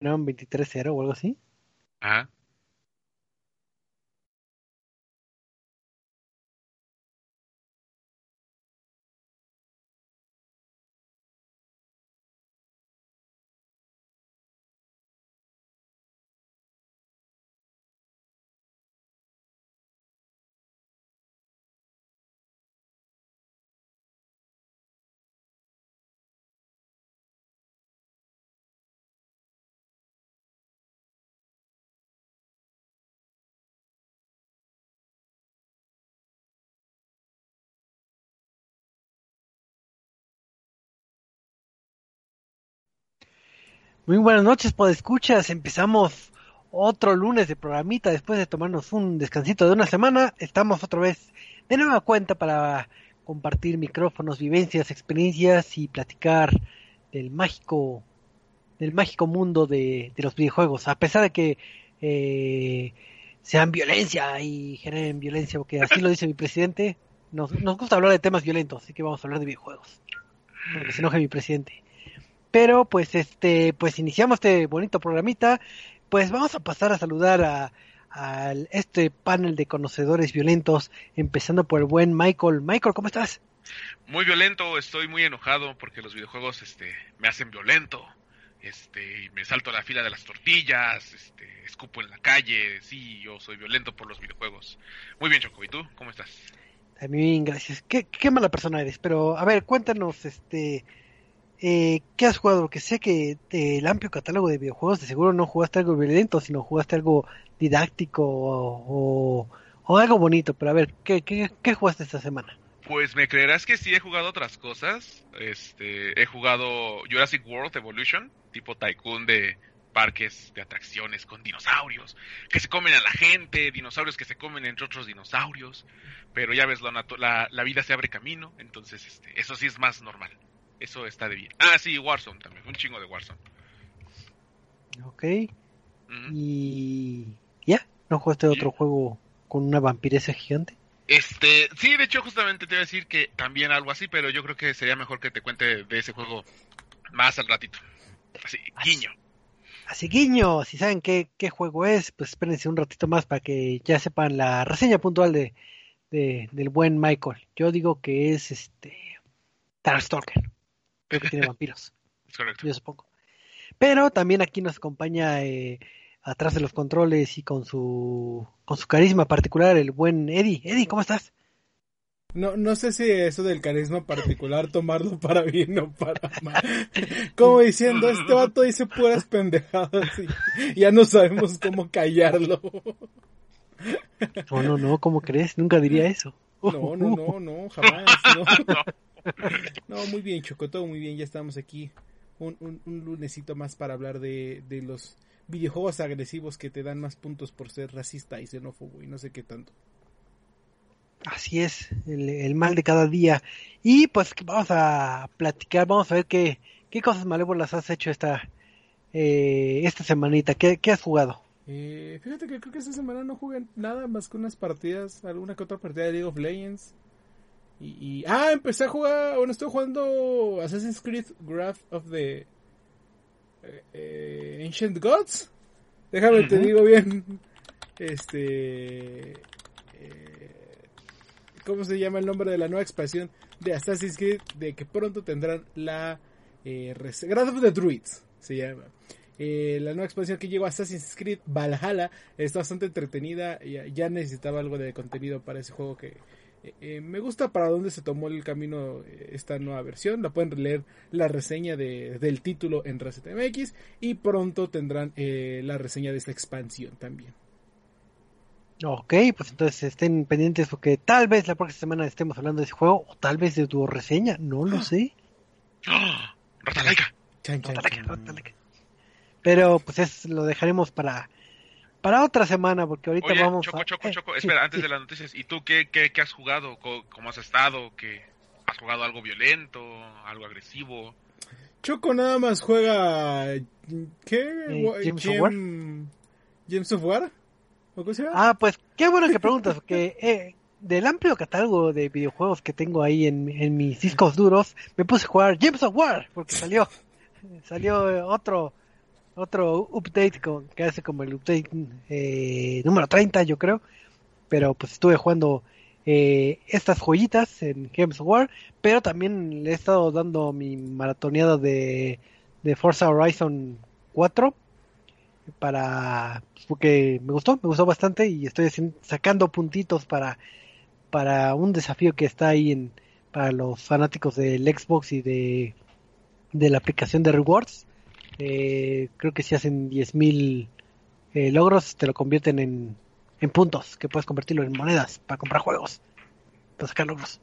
¿No? 23-0 o algo así. Ajá. Muy buenas noches, escuchas. Empezamos otro lunes de programita después de tomarnos un descansito de una semana. Estamos otra vez de nueva cuenta para compartir micrófonos, vivencias, experiencias y platicar del mágico, del mágico mundo de, de los videojuegos. A pesar de que eh, sean violencia y generen violencia, porque así lo dice mi presidente, nos, nos gusta hablar de temas violentos, así que vamos a hablar de videojuegos. Porque se enoje mi presidente. Pero pues este, pues iniciamos este bonito programita. Pues vamos a pasar a saludar a, a este panel de conocedores violentos, empezando por el buen Michael. Michael, ¿cómo estás? Muy violento, estoy muy enojado porque los videojuegos este, me hacen violento. Este, y me salto a la fila de las tortillas, este, escupo en la calle, sí, yo soy violento por los videojuegos. Muy bien, Choco, ¿y tú? ¿Cómo estás? También, gracias. Qué, qué mala persona eres, pero a ver, cuéntanos, este, eh, ¿qué has jugado? Porque sé que el amplio catálogo de videojuegos de seguro no jugaste algo violento, sino jugaste algo didáctico o, algo bonito. Pero a ver, ¿qué, qué, ¿qué, jugaste esta semana? Pues me creerás que sí he jugado otras cosas. Este, he jugado Jurassic World Evolution, tipo Tycoon de parques de atracciones con dinosaurios que se comen a la gente, dinosaurios que se comen entre otros dinosaurios. Pero ya ves, la, la, la vida se abre camino, entonces este, eso sí es más normal. Eso está de bien. Ah, sí, Warzone también. Un chingo de Warzone. Ok. Uh -huh. Y. ¿Ya? ¿No jugaste ¿Sí? otro juego con una vampiresa gigante? Este, sí, de hecho, justamente te iba a decir que también algo así, pero yo creo que sería mejor que te cuente de ese juego más al ratito. Así, guiño. Así, guiño. Si saben qué, qué juego es, pues espérense un ratito más para que ya sepan la reseña puntual de, de del buen Michael. Yo digo que es este. Darkstalker creo que tiene vampiros. Es correcto. Yo supongo. Pero también aquí nos acompaña eh, atrás de los controles y con su con su carisma particular el buen Eddie. Eddie, ¿cómo estás? No, no sé si eso del carisma particular tomarlo para bien o para mal. Como diciendo, este vato dice puras pendejadas y ya no sabemos cómo callarlo. No, no, no, ¿cómo crees? Nunca diría eso. No, no, no, no, jamás. No. No, muy bien, Choco, todo muy bien. Ya estamos aquí. Un, un, un lunesito más para hablar de, de, los videojuegos agresivos que te dan más puntos por ser racista y xenófobo y no sé qué tanto. Así es, el, el mal de cada día. Y pues vamos a platicar, vamos a ver qué, qué cosas malévolas has hecho esta, eh, esta semanita. ¿Qué, qué has jugado? Eh, fíjate que creo que esta semana no jugué nada más que unas partidas, alguna que otra partida de League of Legends. Y, y, ah, empecé a jugar, bueno, estoy jugando Assassin's Creed Wrath of the eh, eh, Ancient Gods. Déjame uh -huh. te digo bien. Este eh, ¿cómo se llama el nombre de la nueva expansión de Assassin's Creed de que pronto tendrán la eh, Wrath of the Druids se llama. Eh, la nueva expansión que llegó a Assassin's Creed Valhalla está bastante entretenida. Ya, ya necesitaba algo de contenido para ese juego que, eh, me gusta para dónde se tomó el camino esta nueva versión. La pueden leer la reseña de, del título en ResetMX y pronto tendrán eh, la reseña de esta expansión también. Ok, pues entonces estén pendientes porque tal vez la próxima semana estemos hablando de ese juego o tal vez de tu reseña, no lo sé. ¡Oh! ¡Rotalaica! Chan, chan, chan. Pero pues es, lo dejaremos para, para otra semana, porque ahorita Oye, vamos Choco, a... Choco, eh, Choco, sí, espera, antes sí. de las noticias, ¿y tú qué, qué, qué has jugado? Co- ¿Cómo has estado? ¿Qué, ¿Has jugado algo violento? ¿Algo agresivo? Choco nada más juega. ¿Qué? Wa- Gems of War? ¿O cómo se llama? Ah, pues qué bueno que preguntas, porque eh, del amplio catálogo de videojuegos que tengo ahí en, en mis discos duros, me puse a jugar Games of War, porque salió salió eh, otro otro update con, que hace como el update eh, número 30, yo creo, pero pues estuve jugando eh, estas joyitas en Games War, pero también le he estado dando mi maratoneada de, de Forza Horizon 4 para porque me gustó, me gustó bastante y estoy sacando puntitos para para un desafío que está ahí en para los fanáticos del Xbox y de de la aplicación de rewards. Eh, creo que si hacen 10.000 eh, logros te lo convierten en, en puntos, que puedes convertirlo en monedas para comprar juegos, para sacar logros.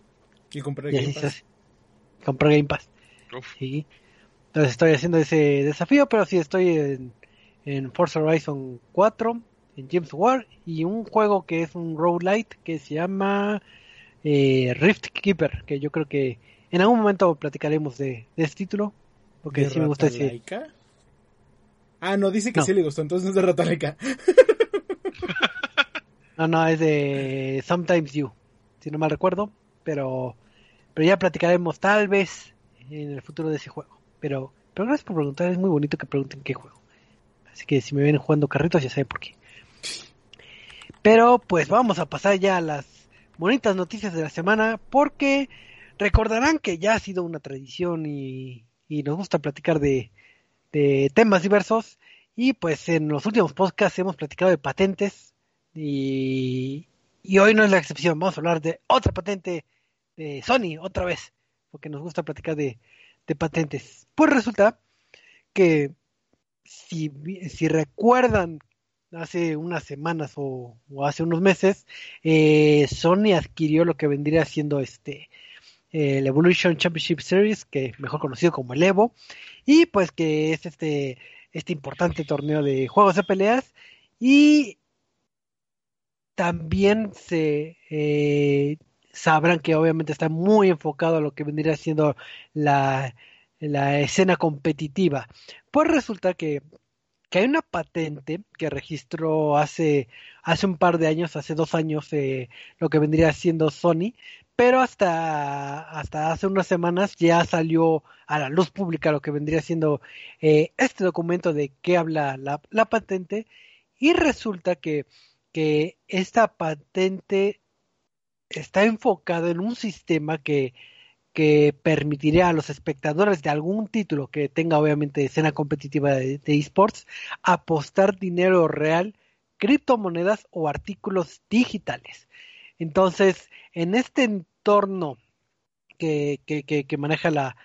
Y así Game se Pass. hace. Comprar Game Pass. Sí. Entonces estoy haciendo ese desafío, pero sí estoy en, en Forza Horizon 4, en James War, y un juego que es un roguelite que se llama eh, Rift Keeper, que yo creo que en algún momento platicaremos de, de este título, porque ¿De sí me gusta ese... Ratalaika? Ah, no, dice que No. sí le gustó, entonces no es de Ratalaika. No, no, es de Sometimes You, si no mal recuerdo, pero, pero ya platicaremos tal vez en el futuro de ese juego. Pero, pero gracias por preguntar, es muy bonito que pregunten qué juego. Así que si me ven jugando carritos ya saben por qué. Pero pues vamos a pasar ya a las bonitas noticias de la semana, porque recordarán que ya ha sido una tradición y, y nos gusta platicar de, de temas diversos. Y pues en los últimos podcasts hemos platicado de patentes y, y hoy no es la excepción. Vamos a hablar de otra patente de Sony, otra vez, porque nos gusta platicar de, de patentes. Pues resulta que si, si recuerdan hace unas semanas o, o hace unos meses, eh, Sony adquirió lo que vendría siendo este el Evolution Championship Series, que mejor conocido como el Evo, y pues que es este este importante torneo de juegos de peleas y también se eh, sabrán que obviamente está muy enfocado a lo que vendría siendo la, la escena competitiva. Pues resulta que, que hay una patente que registró hace, hace un par de años, hace dos años, eh, lo que vendría siendo Sony, pero hasta, hasta hace unas semanas ya salió a la luz pública lo que vendría siendo eh, este documento de qué habla la, patente y resulta que, que esta patente está enfocada en un sistema que, que permitiría a los espectadores de algún título que tenga obviamente escena competitiva de esports apostar dinero real, criptomonedas o artículos digitales. Entonces, en este entorno que, que, que, maneja la,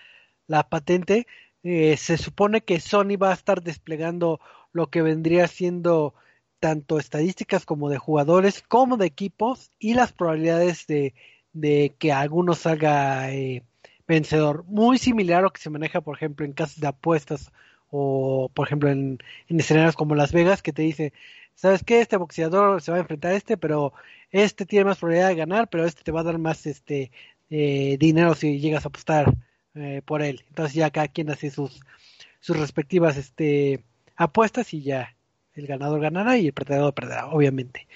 la patente, eh, se supone que Sony va a estar desplegando lo que vendría siendo tanto estadísticas como de jugadores como de equipos y las probabilidades de, de que alguno salga eh, vencedor. Muy similar a lo que se maneja, por ejemplo, en casos de apuestas o, por ejemplo, en, en escenarios como Las Vegas, que te dice, ¿sabes qué? Este boxeador se va a enfrentar a este, pero este tiene más probabilidad de ganar, pero este te va a dar más este eh, dinero si llegas a apostar eh, por él. Entonces ya cada quien hace sus, sus respectivas este, apuestas y ya el ganador ganará y el perdedor perderá, obviamente.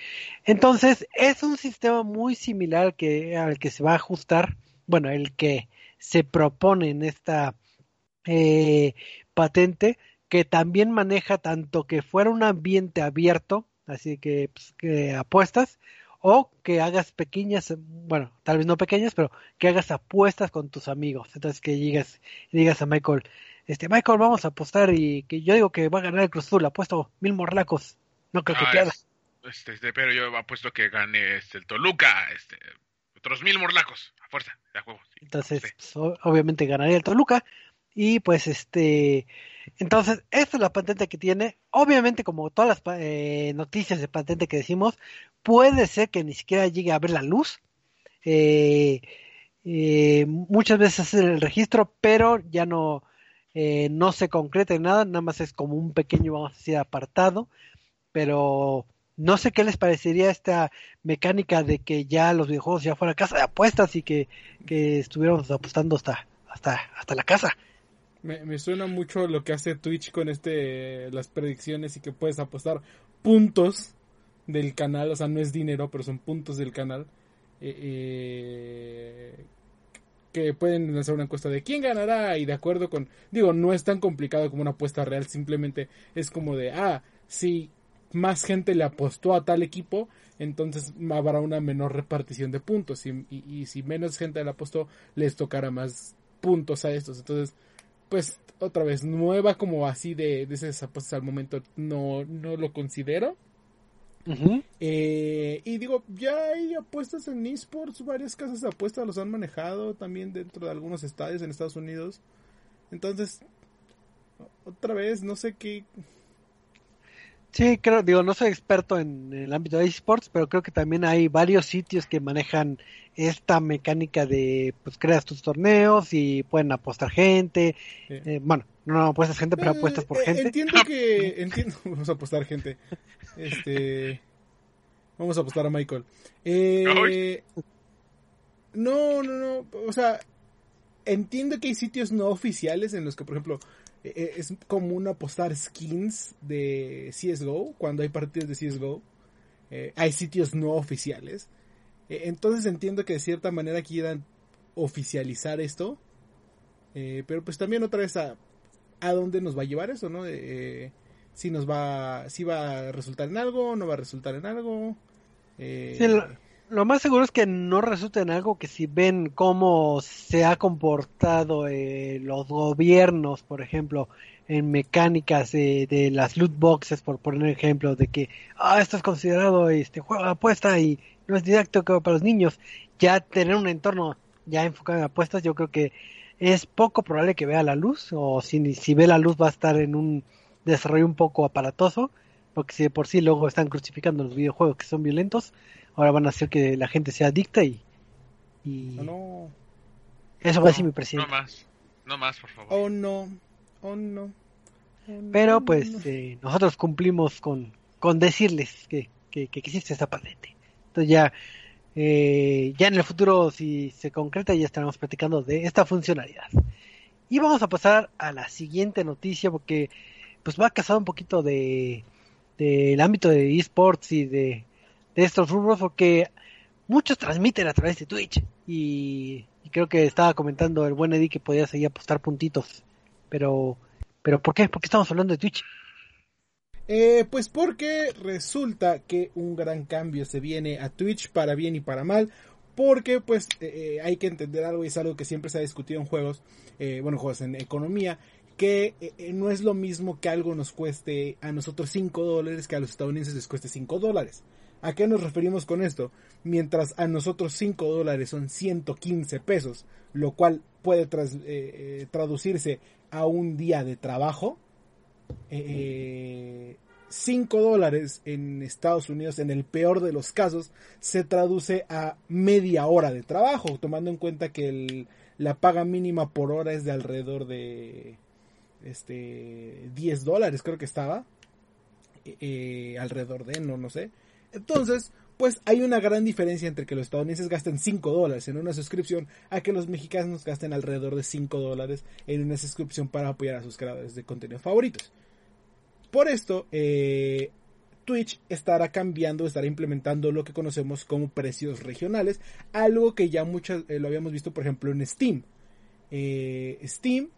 Entonces es un sistema muy similar que, al que se va a ajustar, bueno, el que se propone en esta eh, patente, que también maneja tanto que fuera un ambiente abierto, así que, pues, que apuestas, o que hagas pequeñas, bueno, tal vez no pequeñas, pero que hagas apuestas con tus amigos. Entonces que y digas a Michael, este Michael, vamos a apostar y que yo digo que va a ganar el Cruz Azul, apuesto mil morlacos, no creo que Ah, pierda. es- este, este, pero yo apuesto que gane este, el Toluca, este, otros mil morlacos, a fuerza, de a huevo. sí. Entonces, pues, obviamente ganaría el Toluca. Y pues este, entonces, esta es la patente que tiene. Obviamente, como todas las eh, noticias de patente que decimos, puede ser que ni siquiera llegue a ver la luz. Eh, eh, muchas veces hacen el registro, pero ya no, eh, no se concreta en nada, nada más es como un pequeño, vamos a decir, apartado, pero no sé qué les parecería esta mecánica de que ya los videojuegos ya fuera casa de apuestas y que, que estuviéramos apostando hasta, hasta, hasta la casa. Me, me suena mucho lo que hace Twitch con este las predicciones y que puedes apostar puntos del canal, o sea, no es dinero, pero son puntos del canal. Eh, eh, que pueden lanzar una encuesta de quién ganará y de acuerdo con, digo, no es tan complicado como una apuesta real, simplemente es como de, ah, si más gente le apostó a tal equipo, entonces habrá una menor repartición de puntos y, y- y si menos gente le apostó, les tocará más puntos a estos. Entonces, pues otra vez, nueva como así de, de esas apuestas al momento, no, no lo considero. Eh, y digo, ya hay apuestas en esports, varias casas de apuestas los han manejado también dentro de algunos estadios en Estados Unidos. Entonces, otra vez, no sé qué. Sí, creo, digo, no soy experto en el ámbito de esports, pero creo que también hay varios sitios que manejan esta mecánica de, pues creas tus torneos y pueden apostar gente. eh, Eh, bueno, no apuestas gente, pero eh, apuestas por eh, gente. Entiendo que. Entiendo. Vamos a apostar gente. Este. Vamos a apostar a Michael. Eh, no, no, no. O sea, entiendo que hay sitios no oficiales en los que, por ejemplo, es común apostar skins de CSGO cuando hay partidos de CSGO. Eh, hay sitios no oficiales. Eh, entonces entiendo que de cierta manera quieran oficializar esto. Eh, pero pues también otra vez a, a dónde nos va a llevar eso, ¿no? Eh, si nos va, si va a resultar en algo, no va a resultar en algo. Eh, Sí, lo más seguro es que no resulte en algo que si ven cómo se ha comportado eh, los gobiernos, por ejemplo, en mecánicas de, de las loot boxes, por poner ejemplo, de que ah, esto es considerado este juego de apuesta y no es didáctico para los niños, ya tener un entorno ya enfocado en apuestas, yo creo que es poco probable que vea la luz, o si, si ve la luz va a estar en un desarrollo un poco aparatoso, porque si de por sí luego están crucificando los videojuegos que son violentos, ahora van a hacer que la gente sea adicta y, y Oh no, eso va a decir mi No presidente. más. No más, por favor. oh no, oh no. oh no, Pero no, pues no. eh, nosotros cumplimos con, con decirles que, que, que existe esta patente. Entonces ya, eh, ya en el futuro, si se concreta, ya estaremos platicando de esta funcionalidad. Y vamos a pasar a la siguiente noticia porque pues va casado un poquito de del ámbito de esports y de, de estos rubros porque muchos transmiten a través de Twitch y, creo que estaba comentando el buen Eddie que podía seguir apostar puntitos pero pero ¿por qué? ¿por qué estamos hablando de Twitch? Eh, pues porque resulta que un gran cambio se viene a Twitch para bien y para mal. Porque pues eh, eh, hay que entender algo y es algo que siempre se ha discutido en juegos, eh, bueno, juegos en economía, que eh, eh, no es lo mismo que algo nos cueste a nosotros 5 dólares que a los estadounidenses les cueste 5 dólares. ¿A qué nos referimos con esto? Mientras a nosotros 5 dólares son 115 pesos, lo cual puede eh, eh, traducirse a un día de trabajo, eh, 5 dólares en Estados Unidos, en el peor de los casos, se traduce a media hora de trabajo, tomando en cuenta que la paga mínima por hora es de alrededor de este 10 dólares, creo que estaba. eh, eh, alrededor de, no, no sé. Entonces, pues hay una gran diferencia entre que los estadounidenses gasten 5 dólares en una suscripción a que los mexicanos gasten alrededor de 5 dólares en una suscripción para apoyar a sus creadores de contenido favoritos. Por esto, eh, Twitch estará cambiando, estará implementando lo que conocemos como precios regionales, algo que ya muchas eh, lo habíamos visto, por ejemplo, en Steam. Eh, Steam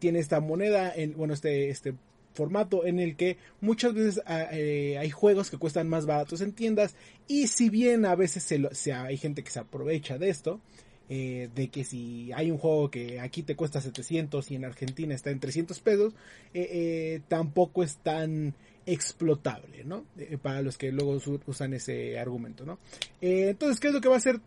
tiene esta moneda, en, bueno, este, este formato en el que muchas veces ah, eh, hay juegos que cuestan más baratos en tiendas y si bien a veces hay gente que se aprovecha de esto, eh, de que si hay un juego que aquí te cuesta 700 y en Argentina está en 300 pesos, eh, tampoco es tan explotable, ¿no? Para los que luego usan ese argumento, ¿no? Entonces, ¿qué es lo que va a hacer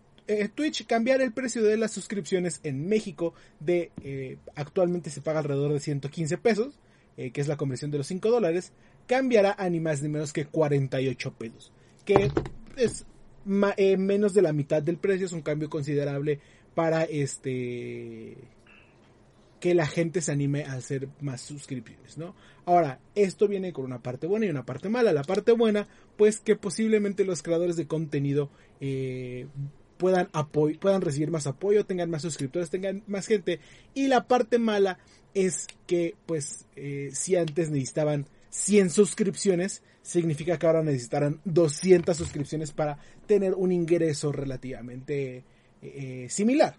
Twitch? Cambiar el precio de las suscripciones en México de actualmente se paga alrededor de 115 pesos, eh, que es la conversión de los 5 dólares, cambiará a ni más ni menos que 48 pesos, que es eh, menos de la mitad del precio, es un cambio considerable para este que la gente se anime a hacer más suscripciones, ¿no? Ahora, esto viene con una parte buena y una parte mala. La parte buena, pues que posiblemente los creadores de contenido eh, puedan, puedan recibir más apoyo, tengan más suscriptores, tengan más gente. Y la parte mala es que, pues, eh, si antes necesitaban 100 suscripciones, significa que ahora necesitarán 200 suscripciones para tener un ingreso relativamente eh, similar.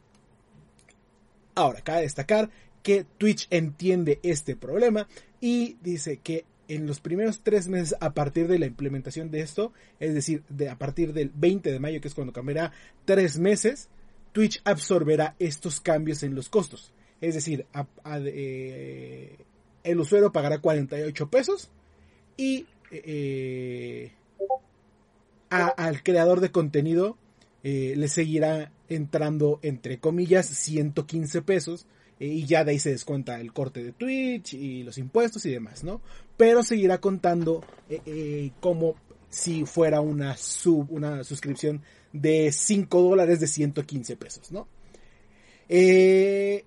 Ahora, cabe destacar que Twitch entiende este problema y dice que en los primeros tres meses a partir de la implementación de esto, es decir, de, a partir del 20 de mayo, que es cuando cambiará tres meses, Twitch absorberá estos cambios en los costos. Es decir, eh, el usuario pagará 48 pesos y eh, al creador de contenido eh, le seguirá entrando, entre comillas, 115 pesos y ya de ahí se descuenta el corte de Twitch y los impuestos y demás, ¿no? Pero seguirá contando como si fuera una sub, una suscripción de 5 dólares de 115 pesos, ¿no? Eh,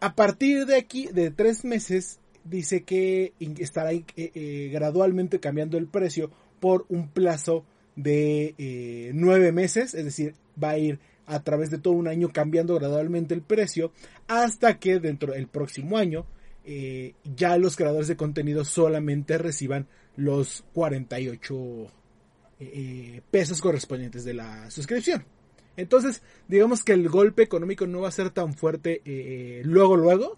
a partir de aquí, de tres meses, dice que estará gradualmente cambiando el precio por un plazo de nueve meses, es decir, va a ir a través de todo un año cambiando gradualmente el precio hasta que dentro del próximo año eh, ya los creadores de contenido solamente reciban los 48 eh, eh, pesos correspondientes de la suscripción. Entonces, digamos que el golpe económico no va a ser tan fuerte luego, luego,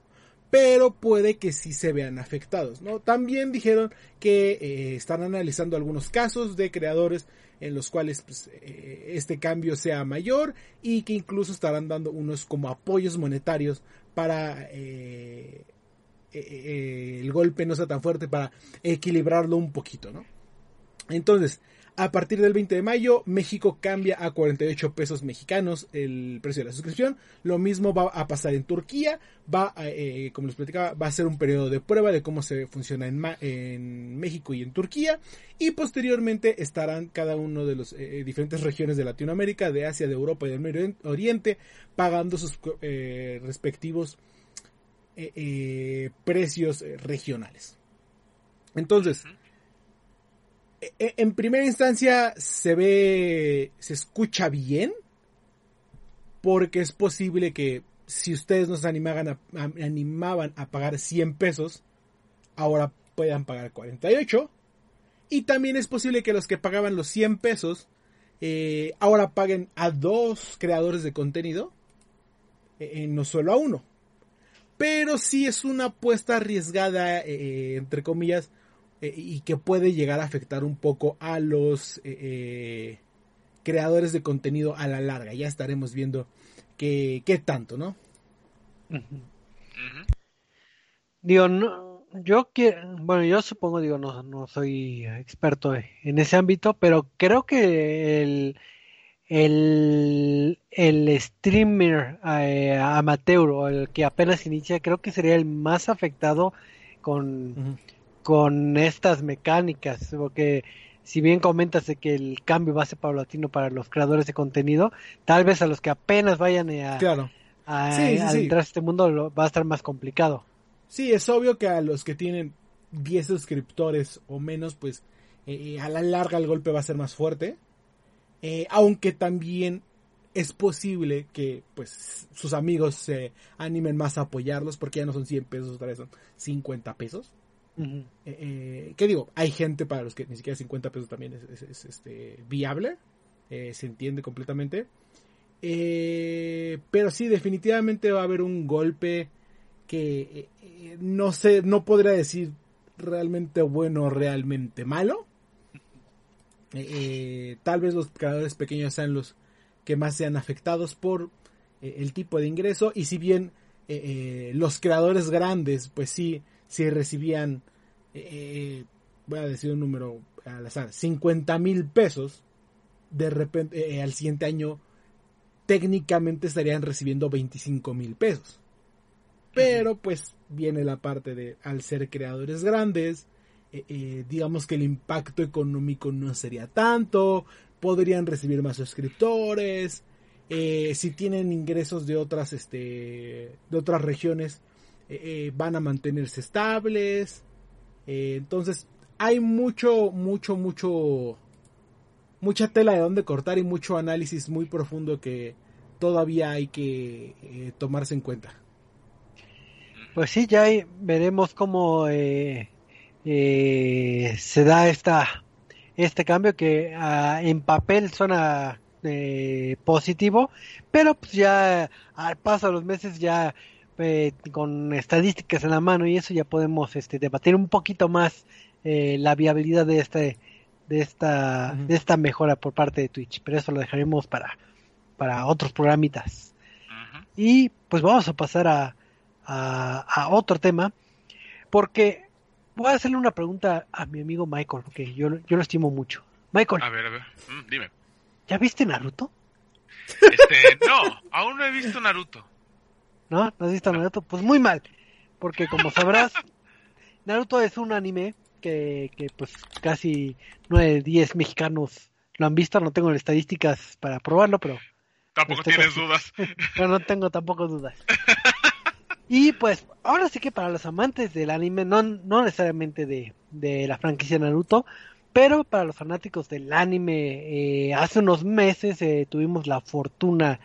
pero puede que sí se vean afectados, ¿no? También dijeron que están analizando algunos casos de creadores en los cuales pues, eh, este cambio sea mayor y que incluso estarán dando unos como apoyos monetarios para eh, eh, el golpe no sea tan fuerte para equilibrarlo un poquito, ¿no? Entonces, a partir del 20 de mayo, México cambia a 48 pesos mexicanos el precio de la suscripción. Lo mismo va a pasar en Turquía. Va, eh, como les platicaba, va a ser un periodo de prueba de cómo se funciona en, México y en Turquía. Y posteriormente estarán cada uno de las eh, diferentes regiones de Latinoamérica, de Asia, de Europa y del Medio Oriente pagando sus eh, respectivos precios regionales. Entonces, en primera instancia se ve, se escucha bien, porque es posible que si ustedes nos animaban a, animaban a pagar 100 pesos, ahora puedan pagar 48. Y también es posible que los que pagaban los 100 pesos, eh, ahora paguen a dos creadores de contenido, eh, no solo a uno. Pero sí es una apuesta arriesgada, eh, entre comillas, eh, y que puede llegar a afectar un poco a los eh, eh, creadores de contenido a la larga. Ya estaremos viendo qué, qué tanto, ¿no? Digo, no, yo quiero, bueno, yo supongo, digo, no, no soy experto en ese ámbito, pero creo que el, el, el streamer amateur o el que apenas inicia, creo que sería el más afectado con, con estas mecánicas, porque si bien comentas de que el cambio va a ser paulatino para los creadores de contenido, tal vez a los que apenas vayan a, a, entrar a este mundo va a estar más complicado. Sí, es obvio que a los que tienen 10 suscriptores o menos, pues eh, eh, a la larga el golpe va a ser más fuerte. Eh, aunque también es posible que pues sus amigos se animen más a apoyarlos porque ya no son 100 pesos, otra vez son 50 pesos. Eh, ¿Qué digo? Hay gente para los que ni siquiera 50 pesos también es, este, viable. Eh, se entiende completamente. pero sí, definitivamente va a haber un golpe que no sé, no podría decir realmente bueno o realmente malo. tal vez los creadores pequeños sean los que más sean afectados por el tipo de ingreso. Y si bien los creadores grandes, pues sí, si recibían, eh, voy a decir un número al azar, 50 mil pesos, de repente eh, al siguiente año técnicamente estarían recibiendo 25 mil pesos. Pero pues viene la parte de, al ser creadores grandes, eh, digamos que el impacto económico no sería tanto, podrían recibir más suscriptores, si tienen ingresos de otras, este, de otras regiones, eh, eh, van a mantenerse estables. Eh, entonces, hay mucho, mucho, mucho, mucha tela de donde cortar y mucho análisis muy profundo que todavía hay que tomarse en cuenta. Pues sí, ya veremos cómo se da esta este cambio que ah, en papel suena positivo, pero pues ya al paso de los meses ya eh, con estadísticas en la mano y eso ya podemos este, debatir un poquito más eh, la viabilidad de este de esta de esta mejora por parte de Twitch, pero eso lo dejaremos para para otros programitas. Y pues vamos a pasar a, a, a otro tema, porque voy a hacerle una pregunta a mi amigo Michael, porque yo, yo lo estimo mucho. Michael, A ver, a ver. Mm, dime. ¿ya viste Naruto? Este, no, aún no he visto Naruto. ¿No? ¿No has visto Naruto? Pues muy mal, porque como sabrás, Naruto es un anime que, que pues casi 9 de 10 mexicanos lo han visto, no tengo las estadísticas para probarlo, pero Tampoco Estoy tienes casi- dudas. pero no tengo tampoco dudas. Y pues, ahora sí que para los amantes del anime, no, no necesariamente de, de la franquicia Naruto, pero para los fanáticos del anime, eh, hace unos meses eh, tuvimos la fortuna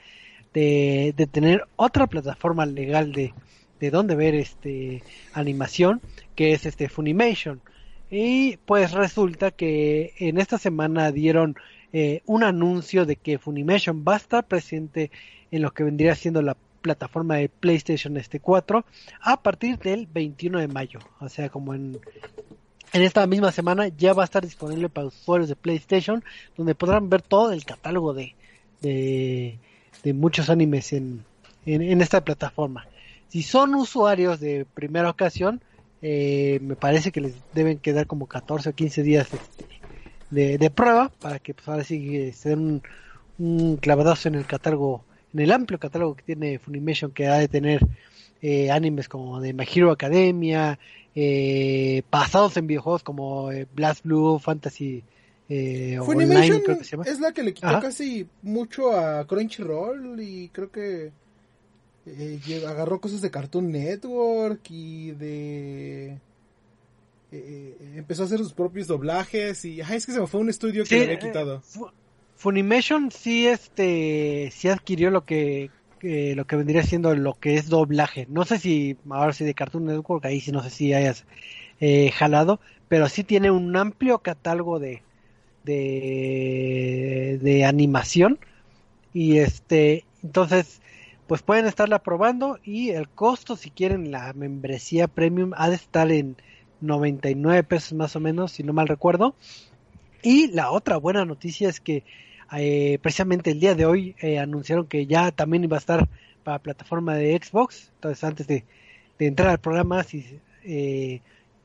de, tener otra plataforma legal de, de donde ver este animación, que es este Funimation. Y pues resulta que en esta semana dieron eh, un anuncio de que Funimation va a estar presente en lo que vendría siendo la plataforma de PlayStation este 4 a partir del 21 de mayo. O sea, como en, en esta misma semana ya va a estar disponible para usuarios de PlayStation, donde podrán ver todo el catálogo de, de, de muchos animes en, en, esta plataforma. Si son usuarios de primera ocasión, eh, me parece que les deben quedar como 14 o 15 días este, de, de prueba para que pues ahora sí se den un, un clavadazo en el catálogo, en el amplio catálogo que tiene Funimation que ha de tener eh, animes como de My Hero Academia, eh, basados en videojuegos como eh, Blast Blue, Fantasy eh, Online, Funimation creo que se llama. es la que le quitó Ajá. casi mucho a Crunchyroll y creo que eh, agarró cosas de Cartoon Network y de... eh, empezó a hacer sus propios doblajes y ay, es que se me fue un estudio que Sí, le había quitado. Fu- Funimation sí este sí adquirió lo que lo que vendría siendo lo que es doblaje. No sé si ahora sí de Cartoon Network ahí sí no sé si hayas eh, jalado, pero sí tiene un amplio catálogo de de de animación y este entonces pues pueden estarla probando y el costo si quieren la membresía premium ha de estar en 99 pesos más o menos si no mal recuerdo y la otra buena noticia es que eh, precisamente el día de hoy eh, anunciaron que ya también iba a estar para plataforma de Xbox. Entonces antes de, de entrar al programa sí, eh,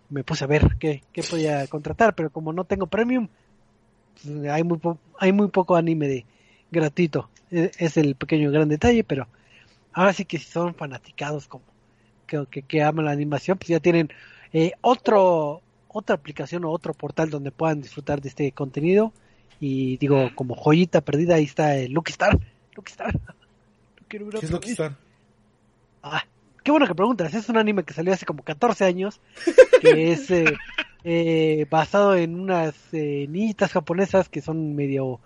me puse a ver qué, qué podía contratar, pero como no tengo premium, hay, muy po- hay muy poco anime de gratuito. E- Es el pequeño gran detalle, pero ahora sí que si son fanaticados como que, que, que aman la animación, pues ya tienen eh, otro otra aplicación o otro portal donde puedan disfrutar de este contenido. Y digo, como joyita perdida, ahí está el Lucky Star. Lucky Star. ¿Qué es vez. está? Ah, qué bueno que preguntas. Es un anime que salió hace como 14 años. Que es eh, eh, basado en unas eh, niñitas japonesas que son medio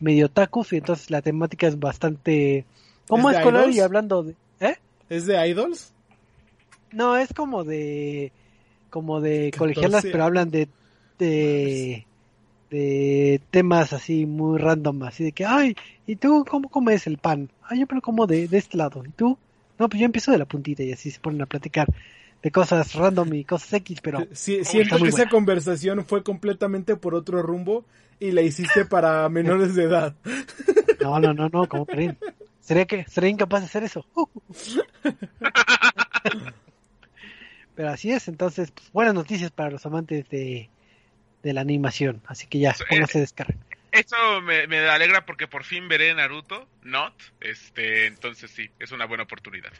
medio tacos. Y entonces la temática es bastante. Como ¿Es escolar y idols? hablando de. ¿Eh? ¿Es de Idols? No, es como de como de 14 colegialas, pero hablan de de, de temas así muy random, así de que, ay, ¿y tú cómo comes el pan? Ay, yo pero como de, de este lado, ¿y tú? No, pues yo empiezo de la puntita y así se ponen a platicar de cosas random y cosas X, pero Sí, está siento que esa conversación fue completamente por otro rumbo y la hiciste para menores de edad. no, no, no, no, ¿cómo creen? ¿Sería que sería incapaz de hacer eso? Pero así es, entonces, pues, buenas noticias para los amantes de, de la animación. Así que ya, Sí, pónganse a descargar. Eso me, me alegra porque por fin veré Naruto, not, este, entonces sí, es una buena oportunidad.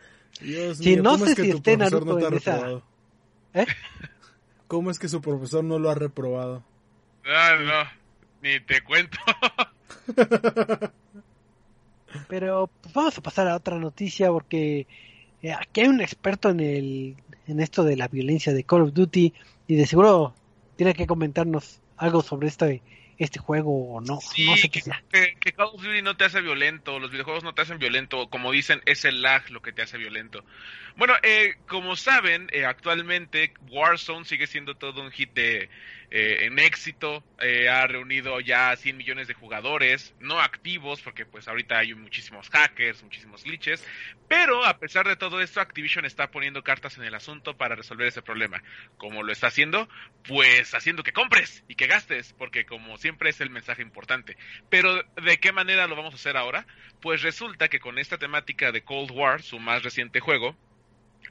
Dios Sí, mío, no ¿cómo sé es que si tu esté Naruto no te ha en esa- reprobado? ¿Eh? ¿Cómo es que su profesor no lo ha reprobado? Ah, no, ni te cuento. Pero pues, vamos a pasar a otra noticia porque eh, aquí hay un experto en el en esto de la violencia de Call of Duty y de seguro tiene que comentarnos algo sobre este este juego o no, Sí, no sé que, qué sea. que- que Call of Duty no te hace violento, los videojuegos no te hacen violento, como dicen, es el lag lo que te hace violento. Bueno, eh, como saben, eh, actualmente Warzone sigue siendo todo un hit de, eh, en éxito, eh, ha reunido ya 100 millones de jugadores, no activos, porque pues ahorita hay muchísimos hackers, muchísimos glitches, pero a pesar de todo esto, Activision está poniendo cartas en el asunto para resolver ese problema. ¿Cómo lo está haciendo? Pues haciendo que compres y que gastes, porque como siempre es el mensaje importante. Pero ¿de qué manera lo vamos a hacer ahora? Pues resulta que con esta temática de Cold War, su más reciente juego,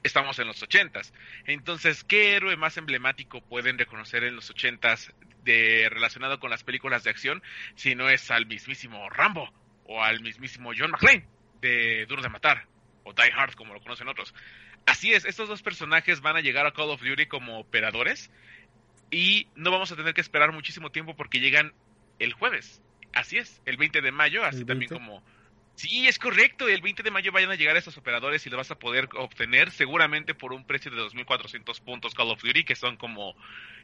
estamos en los ochentas. Entonces, ¿qué héroe más emblemático pueden reconocer en los ochentas de relacionado con las películas de acción si no es al mismísimo Rambo o al mismísimo John McClane de Duro de Matar o Die Hard como lo conocen otros? Así es, estos dos personajes van a llegar a Call of Duty como operadores y no vamos a tener que esperar muchísimo tiempo porque llegan el jueves. Así es, el 20 de mayo, así ¿El también 20? como... Sí, es correcto, el 20 de mayo vayan a llegar estos operadores y lo vas a poder obtener seguramente por un precio de 2.400 puntos Call of Duty, que son como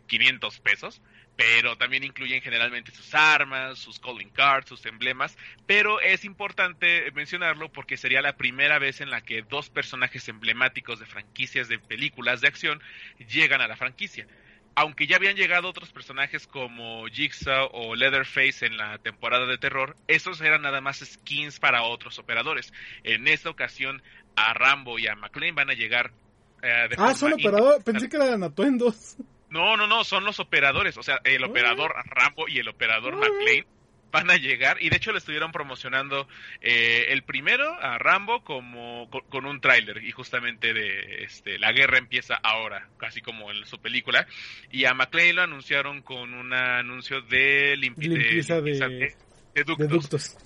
500 pesos, pero también incluyen generalmente sus armas, sus calling cards, sus emblemas, pero es importante mencionarlo porque sería la primera vez en la que dos personajes emblemáticos de franquicias de películas de acción llegan a la franquicia aunque ya habían llegado otros personajes como Jigsaw o Leatherface en la temporada de terror, esos eran nada más skins para otros operadores. En esta ocasión, a Rambo y a McLean van a llegar. eh, de Ah, son operadores. Pensé que eran atuendos. No, no, no, son los operadores. O sea, el Ah. operador Rambo y el operador Ah. McLean van a llegar. Y de hecho, le estuvieron promocionando eh, el primero a Rambo como con, con un tráiler. Y justamente de este, la guerra empieza ahora, casi como en su película. Y a McLean lo anunciaron con un anuncio de, limpi- Limpieza de- limpieza de- de ductos. De ductos.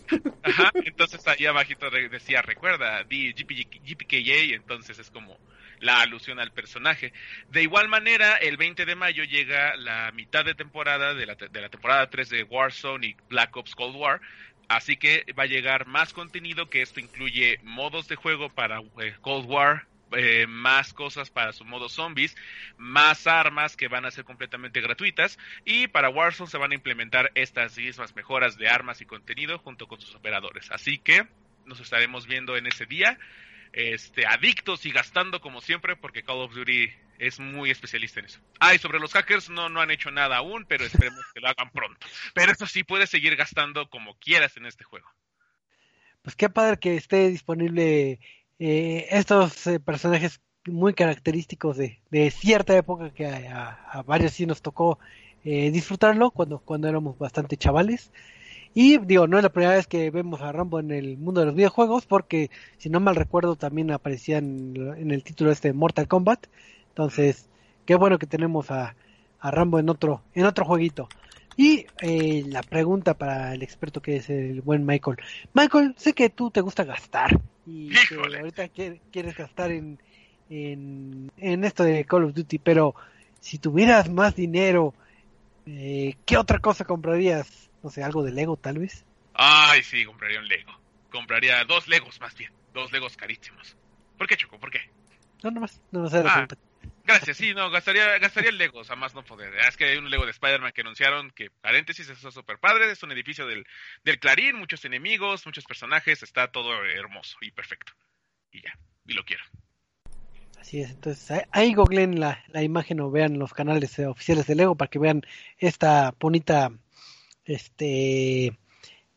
Ajá, entonces ahí abajito decía, recuerda, di GP- GPKA, entonces es como la alusión al personaje. De igual manera, el 20 de mayo llega la mitad de temporada de la, temporada 3 de Warzone y Black Ops Cold War. Así que va a llegar más contenido que esto incluye modos de juego para eh, Cold War, eh, más cosas para su modo zombies, más armas que van a ser completamente gratuitas y para Warzone se van a implementar estas mismas mejoras de armas y contenido junto con sus operadores. Así que nos estaremos viendo en ese día, este, adictos y gastando como siempre porque Call of Duty es muy especialista en eso. Ah, y sobre los hackers no, no han hecho nada aún, pero esperemos que lo hagan pronto. Pero eso sí, puedes seguir gastando como quieras en este juego. Pues qué padre que esté disponible eh, estos eh, personajes muy característicos de, cierta época que a, a varios sí nos tocó eh, disfrutarlo cuando, cuando éramos bastante chavales. Y digo, no es la primera vez que vemos a Rambo en el mundo de los videojuegos, porque si no mal recuerdo también aparecía en, en el título este Mortal Kombat. Entonces, qué bueno que tenemos a, a Rambo en otro, en otro jueguito. Y eh, la pregunta para el experto que es el buen Michael. Michael, sé que tú te gusta gastar y que ahorita quiere- quieres gastar en, en, en esto de Call of Duty, pero si tuvieras más dinero, eh, ¿qué otra cosa comprarías? No sé, algo de Lego tal vez. Ay, sí, compraría un Lego. Compraría dos Legos más bien. Dos Legos carísimos. ¿Por qué, Choco? ¿Por qué? No, nomás, no la Ah. Gracias, sí, no, gastaría, gastaría el Lego, a más no poder. Es que hay un Lego de Spider-Man que anunciaron que, paréntesis, eso es súper padre, es un edificio del, del Clarín, muchos enemigos, muchos personajes, está todo hermoso y perfecto. Y ya, y lo quiero. Así es, entonces ahí- ahí googleen la, la imagen o vean los canales eh, oficiales de Lego para que vean esta bonita, este,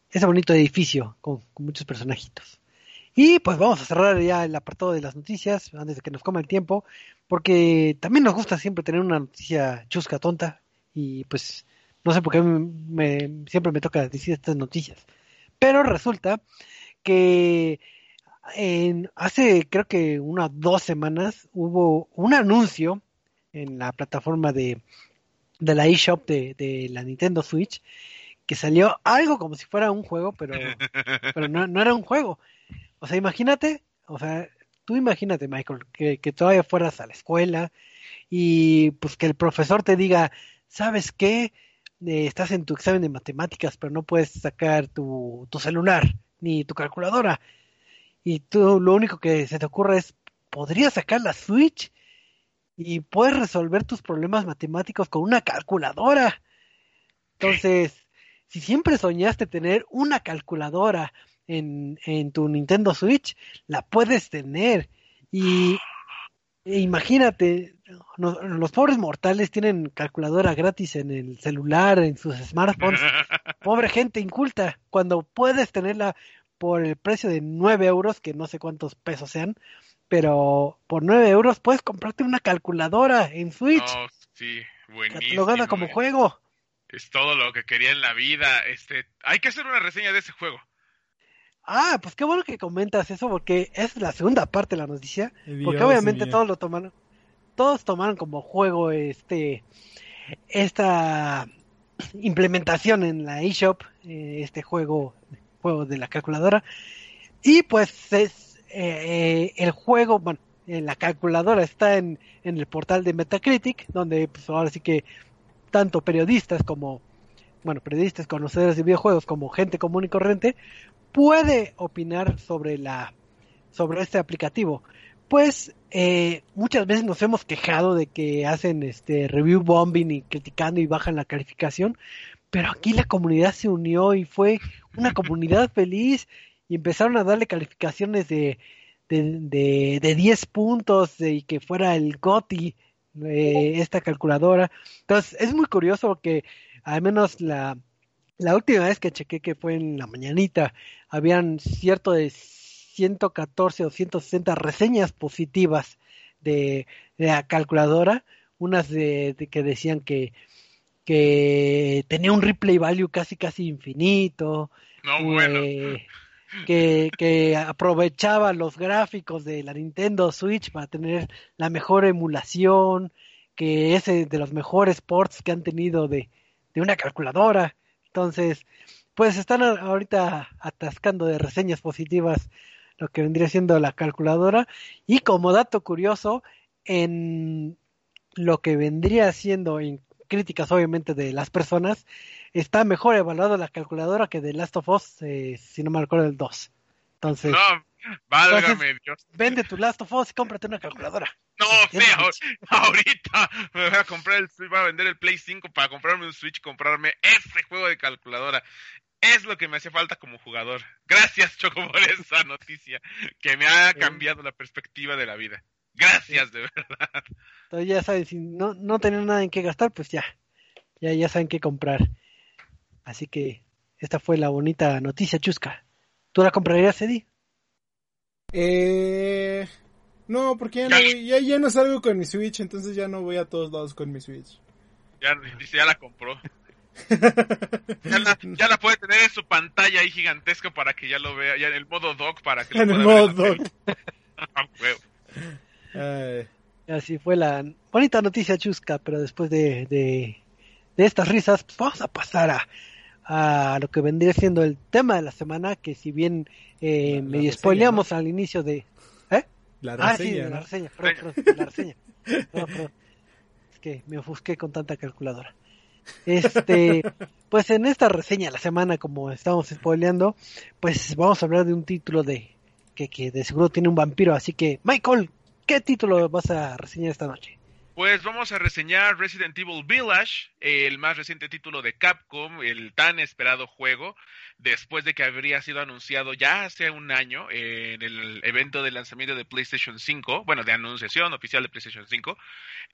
ese bonito edificio con, muchos personajitos. Y pues vamos a cerrar ya el apartado de las noticias antes de que nos coma el tiempo, porque también nos gusta siempre tener una noticia chusca, tonta, y pues no sé por qué me, me- siempre me toca decir estas noticias. Pero resulta que hace creo que unas dos semanas hubo un anuncio en la plataforma de, de la eShop de, de la Nintendo Switch que salió algo como si fuera un juego, pero, pero no, no era un juego. O sea, imagínate, o sea, tú imagínate, Michael, que, que todavía fueras a la escuela y pues que el profesor te diga, ¿sabes qué? Eh, estás en tu examen de matemáticas, pero no puedes sacar tu, tu celular ni tu calculadora. Y tú lo único que se te ocurre es podrías sacar la Switch y puedes resolver tus problemas matemáticos con una calculadora. Entonces, si siempre soñaste tener una calculadora en, en tu Nintendo Switch, la puedes tener. Y e imagínate, no- los pobres mortales tienen calculadora gratis en el celular, en sus smartphones. Pobre gente inculta, cuando puedes tenerla por el precio de 9 euros, que no sé cuántos pesos sean, pero por 9 euros puedes comprarte una calculadora en Switch, No, sí, buenísimo. catalogada como eh. juego. Es todo lo que quería en la vida. Este, hay que hacer una reseña de ese juego. Ah, pues qué bueno que comentas eso, porque es la segunda parte de la noticia. Dios Porque obviamente mío. todos lo tomaron, todos tomaron como juego este esta implementación en la eShop, eh, este juego, juego de la calculadora. Y pues es eh, eh, el juego, bueno, la calculadora está en, en el portal de Metacritic, donde pues ahora sí que tanto periodistas como, bueno, periodistas, conocedores de videojuegos, como gente común y corriente, puede opinar sobre la sobre este aplicativo. Pues eh, muchas veces nos hemos quejado de que hacen este review bombing y criticando y bajan la calificación, pero aquí la comunidad se unió y fue una comunidad feliz y empezaron a darle calificaciones de de, de, de 10 puntos y que fuera el GOTI eh, esta calculadora. Entonces es muy curioso que al menos la, la última vez que chequé que fue en la mañanita, habían cierto de 114 o 160 reseñas positivas de, de la calculadora, unas de, de que decían que, que tenía un replay value casi casi infinito, No, bueno. Que, que aprovechaba los gráficos de la Nintendo Switch para tener la mejor emulación, que es de los mejores ports que han tenido de, de una calculadora. Entonces, pues están ahorita atascando de reseñas positivas lo que vendría siendo la calculadora. Y como dato curioso, en lo que vendría siendo en críticas obviamente de las personas, está mejor evaluada la calculadora que de Last of Us, eh, si no me recuerdo el 2. Entonces, No, válgame Dios. vende tu Last of Us y cómprate una calculadora. No, ahor- ahorita me voy a comprar el Switch, voy a vender el Play 5 para comprarme un Switch, comprarme ese juego de calculadora. Es lo que me hace falta como jugador. Gracias, Choco, por esa noticia que me ha cambiado la perspectiva de la vida. Gracias, de verdad. Entonces ya saben, si no, no tienen nada en qué gastar, pues ya, ya, ya saben qué comprar. Así que esta fue la bonita noticia chusca. ¿Tú la comprarías, Eddie? Eh, no, porque ya no, voy- ya, ya no salgo con mi Switch, entonces ya no voy a todos lados con mi Switch. Ya, dice, ya la compró. Ya la, ya la puede tener en su pantalla ahí gigantesca para que ya lo vea, ya en el modo dock para que lo en el modo en Ay, Así fue la bonita noticia chusca, pero después de, de, de estas risas, pues vamos a pasar a, a lo que vendría siendo el tema de la semana, que si bien eh, La- la medio reseña, spoileamos al inicio de... ¿Eh? la Ah, sí, reseña, la reseña, perdón, la reseña. Perdón. Es que me ofusqué con tanta calculadora. Este, pues en esta reseña de la semana, como estamos spoileando, pues vamos a hablar de un título de que, que de seguro tiene un vampiro, así que Michael, ¿qué título vas a reseñar esta noche? Pues vamos a reseñar Resident Evil Village, el más reciente título de Capcom, el tan esperado juego, después de que habría sido anunciado ya hace un año en el evento de lanzamiento de PlayStation 5, bueno, de anunciación oficial de PlayStation 5.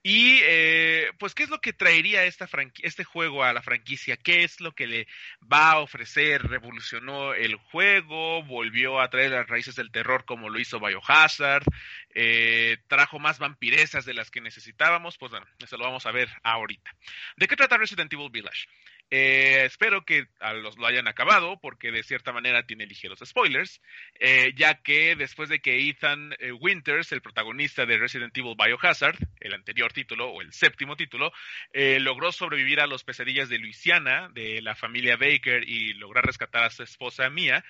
Y eh, pues, ¿qué es lo que traería este juego a la franquicia? ¿Qué es lo que le va a ofrecer? ¿Revolucionó el juego? ¿Volvió a traer las raíces del terror como lo hizo Biohazard? eh, trajo más vampirezas de las que necesitábamos, pues bueno, eso lo vamos a ver ahorita. ¿De qué trata Resident Evil Village? Eh, espero que a los lo hayan acabado, porque de cierta manera tiene ligeros spoilers, eh, ya que después de que Ethan eh, Winters, el protagonista de Resident Evil Biohazard, el anterior título o el séptimo título, eh, logró sobrevivir a las pesadillas de Luisiana, de la familia Baker, y lograr rescatar a su esposa Mia,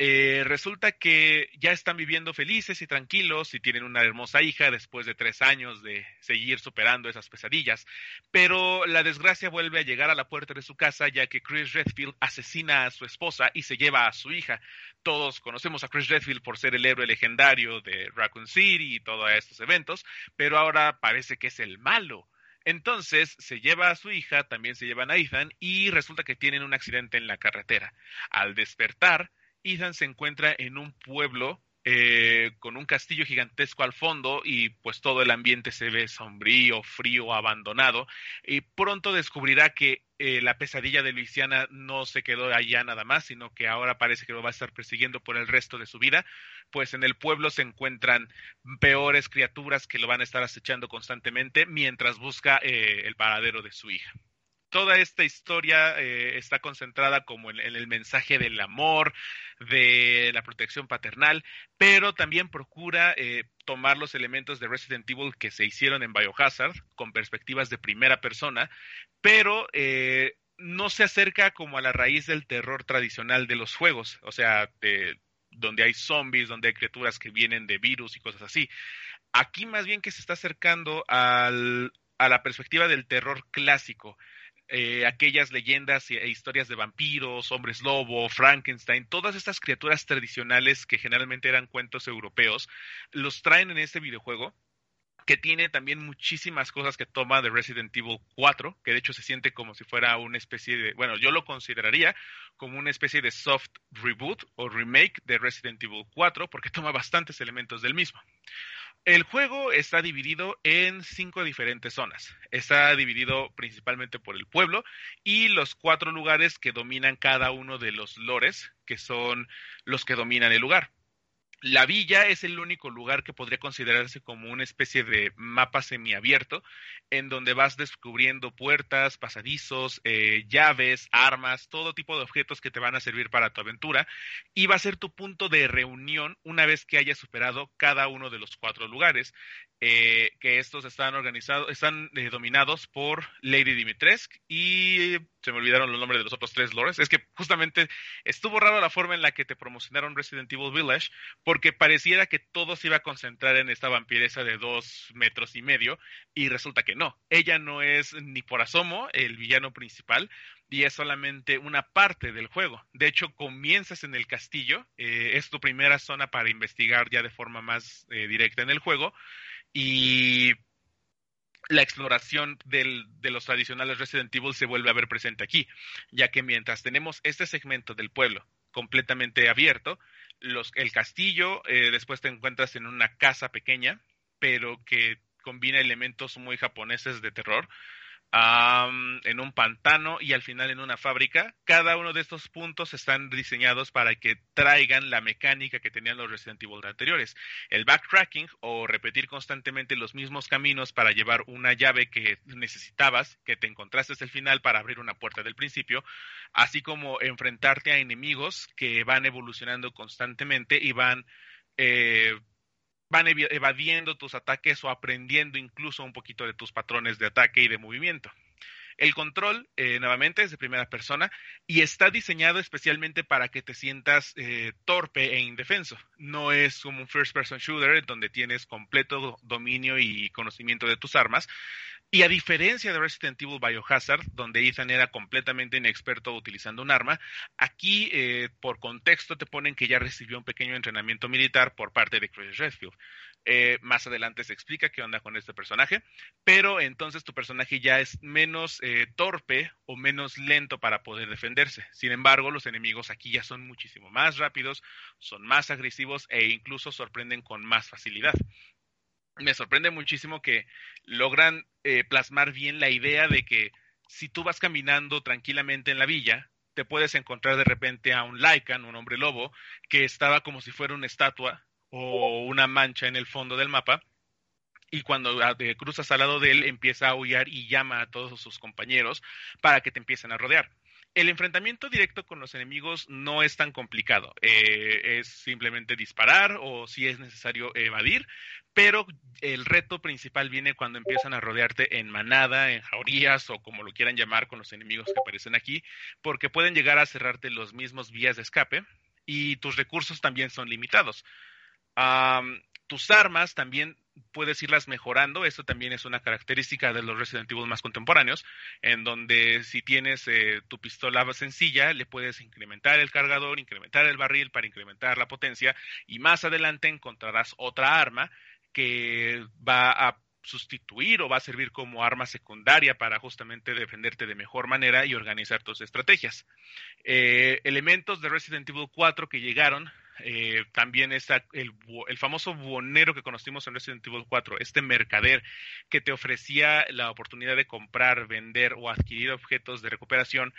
Eh, resulta que ya están viviendo felices y tranquilos y tienen una hermosa hija después de tres años de seguir superando esas pesadillas. Pero la desgracia vuelve a llegar a la puerta de su casa ya que Chris Redfield asesina a su esposa y se lleva a su hija. Todos conocemos a Chris Redfield por ser el héroe legendario de Raccoon City y todos estos eventos, pero ahora parece que es el malo. Entonces se lleva a su hija, también se llevan a Ethan y resulta que tienen un accidente en la carretera. Al despertar, Ethan se encuentra en un pueblo eh, con un castillo gigantesco al fondo y pues todo el ambiente se ve sombrío, frío, abandonado y pronto descubrirá que eh, la pesadilla de Luisiana no se quedó allá nada más, sino que ahora parece que lo va a estar persiguiendo por el resto de su vida, pues en el pueblo se encuentran peores criaturas que lo van a estar acechando constantemente mientras busca eh, el paradero de su hija toda esta historia eh, está concentrada como en, el mensaje del amor, de la protección paternal, pero también procura eh, tomar los elementos de Resident Evil que se hicieron en Biohazard con perspectivas de primera persona, pero eh, no se acerca como a la raíz del terror tradicional de los juegos, o sea, de, donde hay zombies, donde hay criaturas que vienen de virus y cosas así. Aquí más bien que se está acercando al, a la perspectiva del terror clásico eh, aquellas leyendas e historias de vampiros, hombres lobo, Frankenstein, todas estas criaturas tradicionales que generalmente eran cuentos europeos, los traen en este videojuego que tiene también muchísimas cosas que toma de Resident Evil 4, que de hecho se siente como si fuera una especie de, bueno, yo lo consideraría como una especie de soft reboot o remake de Resident Evil 4, porque toma bastantes elementos del mismo. El juego está dividido en cinco diferentes zonas. Está dividido principalmente por el pueblo y los cuatro lugares que dominan cada uno de los lores, que son los que dominan el lugar. La villa es el único lugar que podría considerarse como una especie de mapa semiabierto, en donde vas descubriendo puertas, pasadizos, eh, llaves, armas, todo tipo de objetos que te van a servir para tu aventura, y va a ser tu punto de reunión una vez que hayas superado cada uno de los cuatro lugares. Eh, que estos están organizados, están eh, dominados por Lady Dimitrescu y se me olvidaron los nombres de los otros tres lores. Es que justamente estuvo raro la forma en la que te promocionaron Resident Evil Village, porque pareciera que todo se iba a concentrar en esta vampiresa de dos metros y medio, y resulta que no. Ella no es ni por asomo el villano principal, y es solamente una parte del juego. De hecho, comienzas en el castillo, eh, es tu primera zona para investigar ya de forma más eh, directa en el juego, y la exploración de los tradicionales Resident Evil se vuelve a ver presente aquí, ya que mientras tenemos este segmento del pueblo completamente abierto, los, el castillo, eh, después te encuentras en una casa pequeña, pero que combina elementos muy japoneses de terror, um, en un pantano y al final en una fábrica. Cada uno de estos puntos están diseñados para que traigan la mecánica que tenían los Resident Evil anteriores. El backtracking o repetir constantemente los mismos caminos para llevar una llave que necesitabas, que te encontraste hasta el final para abrir una puerta del principio, así como enfrentarte a enemigos que van evolucionando constantemente y van... Eh, van evadiendo tus ataques o aprendiendo incluso un poquito de tus patrones de ataque y de movimiento. El control, eh, nuevamente, es de primera persona y está diseñado especialmente para que te sientas eh, torpe e indefenso. No es como un first person shooter donde tienes completo dominio y conocimiento de tus armas, y a diferencia de Resident Evil Biohazard, donde Ethan era completamente inexperto utilizando un arma, aquí eh, por contexto te ponen que ya recibió un pequeño entrenamiento militar por parte de Chris Redfield. Eh, más adelante se explica qué onda con este personaje, pero entonces tu personaje ya es menos eh, torpe o menos lento para poder defenderse. Sin embargo, los enemigos aquí ya son muchísimo más rápidos, son más agresivos e incluso sorprenden con más facilidad me sorprende muchísimo que logran eh, plasmar bien la idea de que si tú vas caminando tranquilamente en la villa, te puedes encontrar de repente a un Lycan, un hombre lobo, que estaba como si fuera una estatua o una mancha en el fondo del mapa, y cuando ah, cruzas al lado de él empieza a aullar y llama a todos sus compañeros para que te empiecen a rodear el enfrentamiento directo con los enemigos no es tan complicado. Eh, es simplemente disparar o si es necesario evadir, pero el reto principal viene cuando empiezan a rodearte en manada, en jaurías o como lo quieran llamar con los enemigos que aparecen aquí, porque pueden llegar a cerrarte los mismos vías de escape y tus recursos también son limitados. Tus armas también puedes irlas mejorando, esto también es una característica de los Resident Evil más contemporáneos, en donde si tienes eh, tu pistola sencilla, le puedes incrementar el cargador, incrementar el barril para incrementar la potencia, y más adelante encontrarás otra arma que va a sustituir o va a servir como arma secundaria para justamente defenderte de mejor manera y organizar tus estrategias. Eh, elementos de Resident Evil 4 que llegaron eh, también está el, el famoso buonero que conocimos en Resident Evil 4, este mercader que te ofrecía la oportunidad de comprar, vender o adquirir objetos de recuperación,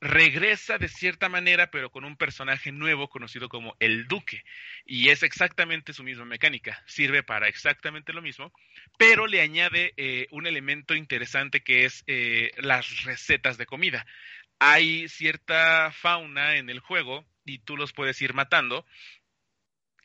regresa de cierta manera, pero con un personaje nuevo conocido como el Duque. Y es exactamente su misma mecánica, sirve para exactamente lo mismo, pero le añade eh, un elemento interesante que es eh, las recetas de comida. Hay cierta fauna en el juego y tú los puedes ir matando.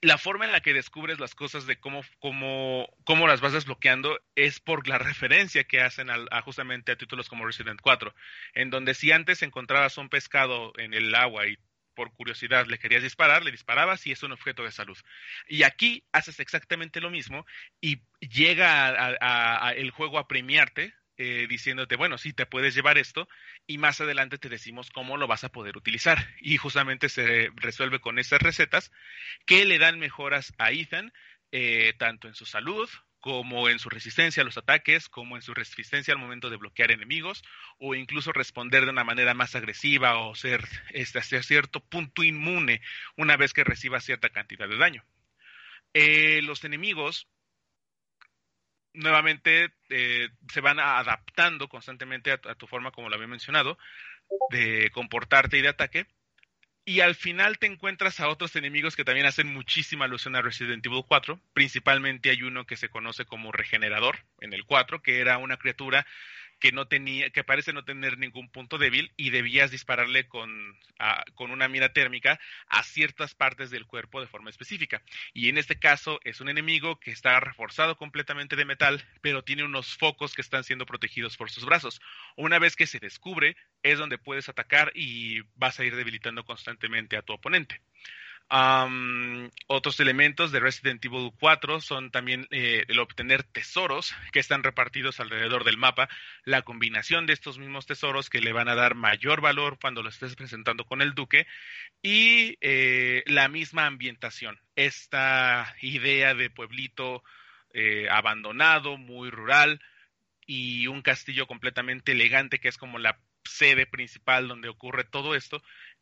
La forma en la que descubres las cosas de cómo, cómo, cómo las vas desbloqueando es por la referencia que hacen a justamente a títulos como Resident 4, en donde si antes encontrabas un pescado en el agua y por curiosidad le querías disparar, le disparabas y es un objeto de salud. Y aquí haces exactamente lo mismo y llega el juego a premiarte eh, diciéndote, bueno, sí, te puedes llevar esto y más adelante te decimos cómo lo vas a poder utilizar. Y justamente se resuelve con esas recetas que le dan mejoras a Ethan, eh, tanto en su salud como en su resistencia a los ataques, como en su resistencia al momento de bloquear enemigos, o incluso responder de una manera más agresiva o ser este, hasta cierto punto inmune una vez que reciba cierta cantidad de daño. Eh, los enemigos nuevamente eh, se van adaptando constantemente a, a, tu forma, como lo había mencionado, de comportarte y de ataque. Y al final te encuentras a otros enemigos que también hacen muchísima alusión a Resident Evil 4. Principalmente hay uno que se conoce como Regenerador en el 4, que era una criatura que no tenía, que parece no tener ningún punto débil y debías dispararle con, a, con una mira térmica a ciertas partes del cuerpo de forma específica. Y en este caso es un enemigo que está reforzado completamente de metal, pero tiene unos focos que están siendo protegidos por sus brazos. Una vez que se descubre, es donde puedes atacar y vas a ir debilitando constantemente a tu oponente. Um, otros elementos de Resident Evil 4 son también eh, el obtener tesoros que están repartidos alrededor del mapa, la combinación de estos mismos tesoros que le van a dar mayor valor cuando lo estés presentando con el duque y eh, la misma ambientación, esta idea de pueblito eh, abandonado, muy rural y un castillo completamente elegante que es como la sede principal donde ocurre todo esto,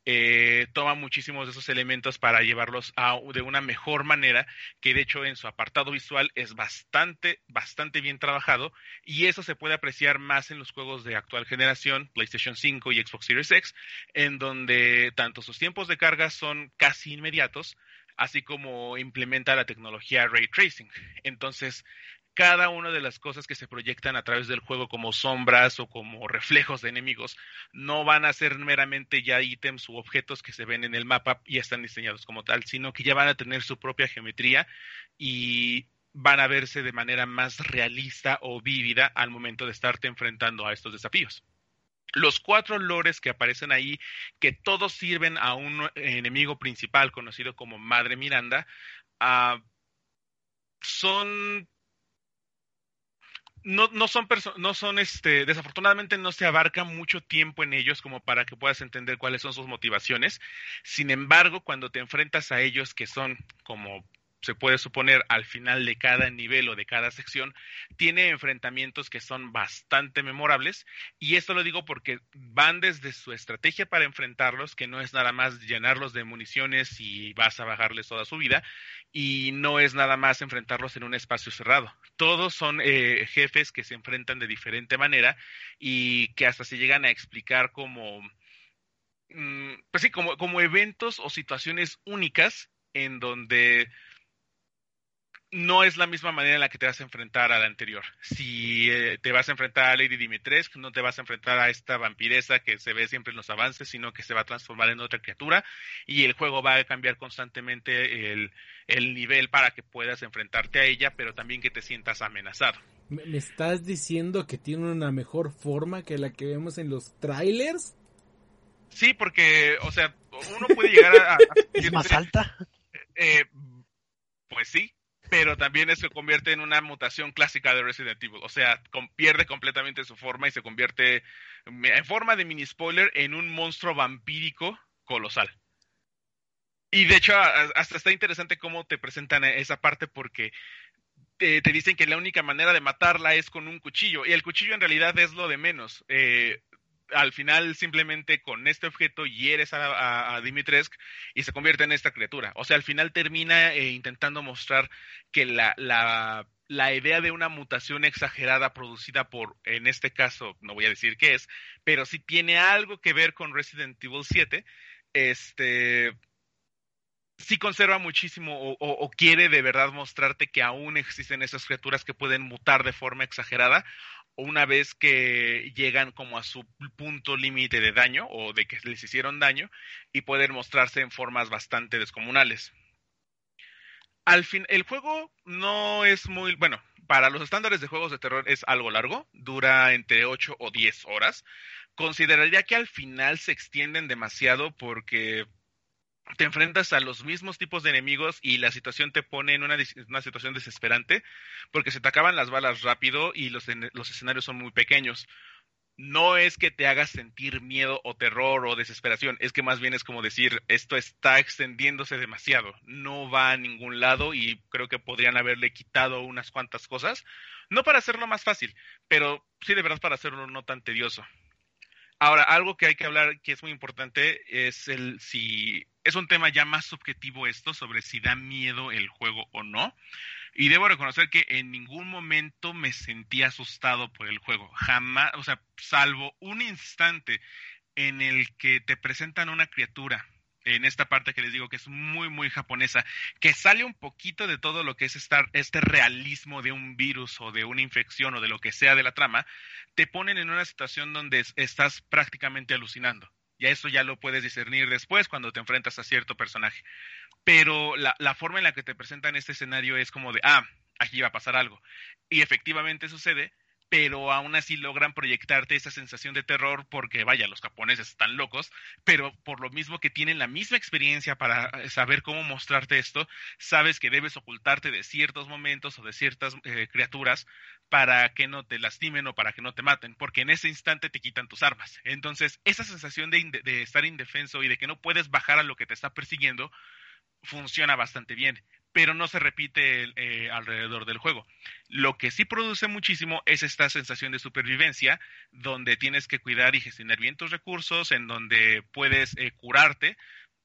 eh, toma muchísimos de esos elementos para llevarlos a, de una mejor manera, que de hecho en su apartado visual es bastante, bastante bien trabajado, y eso se puede apreciar más en los juegos de actual generación, PlayStation 5 y Xbox Series X, en donde tanto sus tiempos de carga son casi inmediatos, así como implementa la tecnología ray tracing. Entonces, cada una de las cosas que se proyectan a través del juego como sombras o como reflejos de enemigos no van a ser meramente ya ítems u objetos que se ven en el mapa y están diseñados como tal, sino que ya van a tener su propia geometría y van a verse de manera más realista o vívida al momento de estarte enfrentando a estos desafíos. Los cuatro lores que aparecen ahí, que todos sirven a un enemigo principal conocido como Madre Miranda, uh, son no, no son no son este desafortunadamente no se abarca mucho tiempo en ellos como para que puedas entender cuáles son sus motivaciones. Sin embargo, cuando te enfrentas a ellos que son como se puede suponer al final de cada nivel o de cada sección, tiene enfrentamientos que son bastante memorables y esto lo digo porque van desde su estrategia para enfrentarlos, que no es nada más llenarlos de municiones y vas a bajarles toda su vida, y no es nada más enfrentarlos en un espacio cerrado. Todos son eh, jefes que se enfrentan de diferente manera y que hasta se llegan a explicar como, mm, pues sí, como, como eventos o situaciones únicas en donde no es la misma manera en la que te vas a enfrentar a la anterior. Si eh, te vas a enfrentar a Lady Dimitrescu, no te vas a enfrentar a esta vampiresa que se ve siempre en los avances, sino que se va a transformar en otra criatura y el juego va a cambiar constantemente el, el nivel para que puedas enfrentarte a ella, pero también que te sientas amenazado. ¿Me, estás diciendo que tiene una mejor forma que la que vemos en los trailers? Sí, porque, o sea, uno puede llegar a... a- ¿Es más alta? Eh, pues sí, pero también se convierte en una mutación clásica de Resident Evil. O sea, pierde completamente su forma y se convierte, en forma de mini spoiler, en un monstruo vampírico colosal. Y de hecho, hasta está interesante cómo te presentan esa parte porque te, te dicen que la única manera de matarla es con un cuchillo. Y el cuchillo en realidad es lo de menos. Eh, al final simplemente con este objeto hieres a, a, Dimitrescu y se convierte en esta criatura. O sea, al final termina eh, intentando mostrar que la, la, la idea de una mutación exagerada producida por, en este caso, no voy a decir qué es, pero sí tiene algo que ver con Resident Evil 7, este sí conserva muchísimo o, o, o, quiere de verdad mostrarte que aún existen esas criaturas que pueden mutar de forma exagerada una vez que llegan como a su punto límite de daño o de que les hicieron daño y pueden mostrarse en formas bastante descomunales. Al fin, el juego no es muy, bueno, para los estándares de juegos de terror es algo largo, dura entre 8 o 10 horas. Consideraría que al final se extienden demasiado porque te enfrentas a los mismos tipos de enemigos y la situación te pone en una, una situación desesperante porque se te acaban las balas rápido y los, los escenarios son muy pequeños. No es que te hagas sentir miedo o terror o desesperación, es que más bien es como decir, esto está extendiéndose demasiado, no va a ningún lado y creo que podrían haberle quitado unas cuantas cosas, no para hacerlo más fácil, pero sí de verdad para hacerlo no tan tedioso. Ahora, algo que hay que hablar que es muy importante es el si es un tema ya más subjetivo esto sobre si da miedo el juego o no. Y debo reconocer que en ningún momento me sentí asustado por el juego. Jamás, o sea, salvo un instante en el que te presentan una criatura en esta parte que les digo que es muy, muy japonesa, que sale un poquito de todo lo que es estar, este realismo de un virus o de una infección o de lo que sea de la trama, te ponen en una situación donde estás prácticamente alucinando. Y eso ya lo puedes discernir después cuando te enfrentas a cierto personaje. Pero la, la forma en la que te presentan este escenario es como de, ah, aquí va a pasar algo. Y efectivamente sucede, pero aún así logran proyectarte esa sensación de terror porque, vaya, los japoneses están locos, pero por lo mismo que tienen la misma experiencia para saber cómo mostrarte esto, sabes que debes ocultarte de ciertos momentos o de ciertas eh, criaturas para que no te lastimen o para que no te maten, porque en ese instante te quitan tus armas. Entonces, esa sensación de estar indefenso y de que no puedes bajar a lo que te está persiguiendo, funciona bastante bien pero no se repite eh, alrededor del juego. Lo que sí produce muchísimo es esta sensación de supervivencia, donde tienes que cuidar y gestionar bien tus recursos, en donde puedes eh, curarte.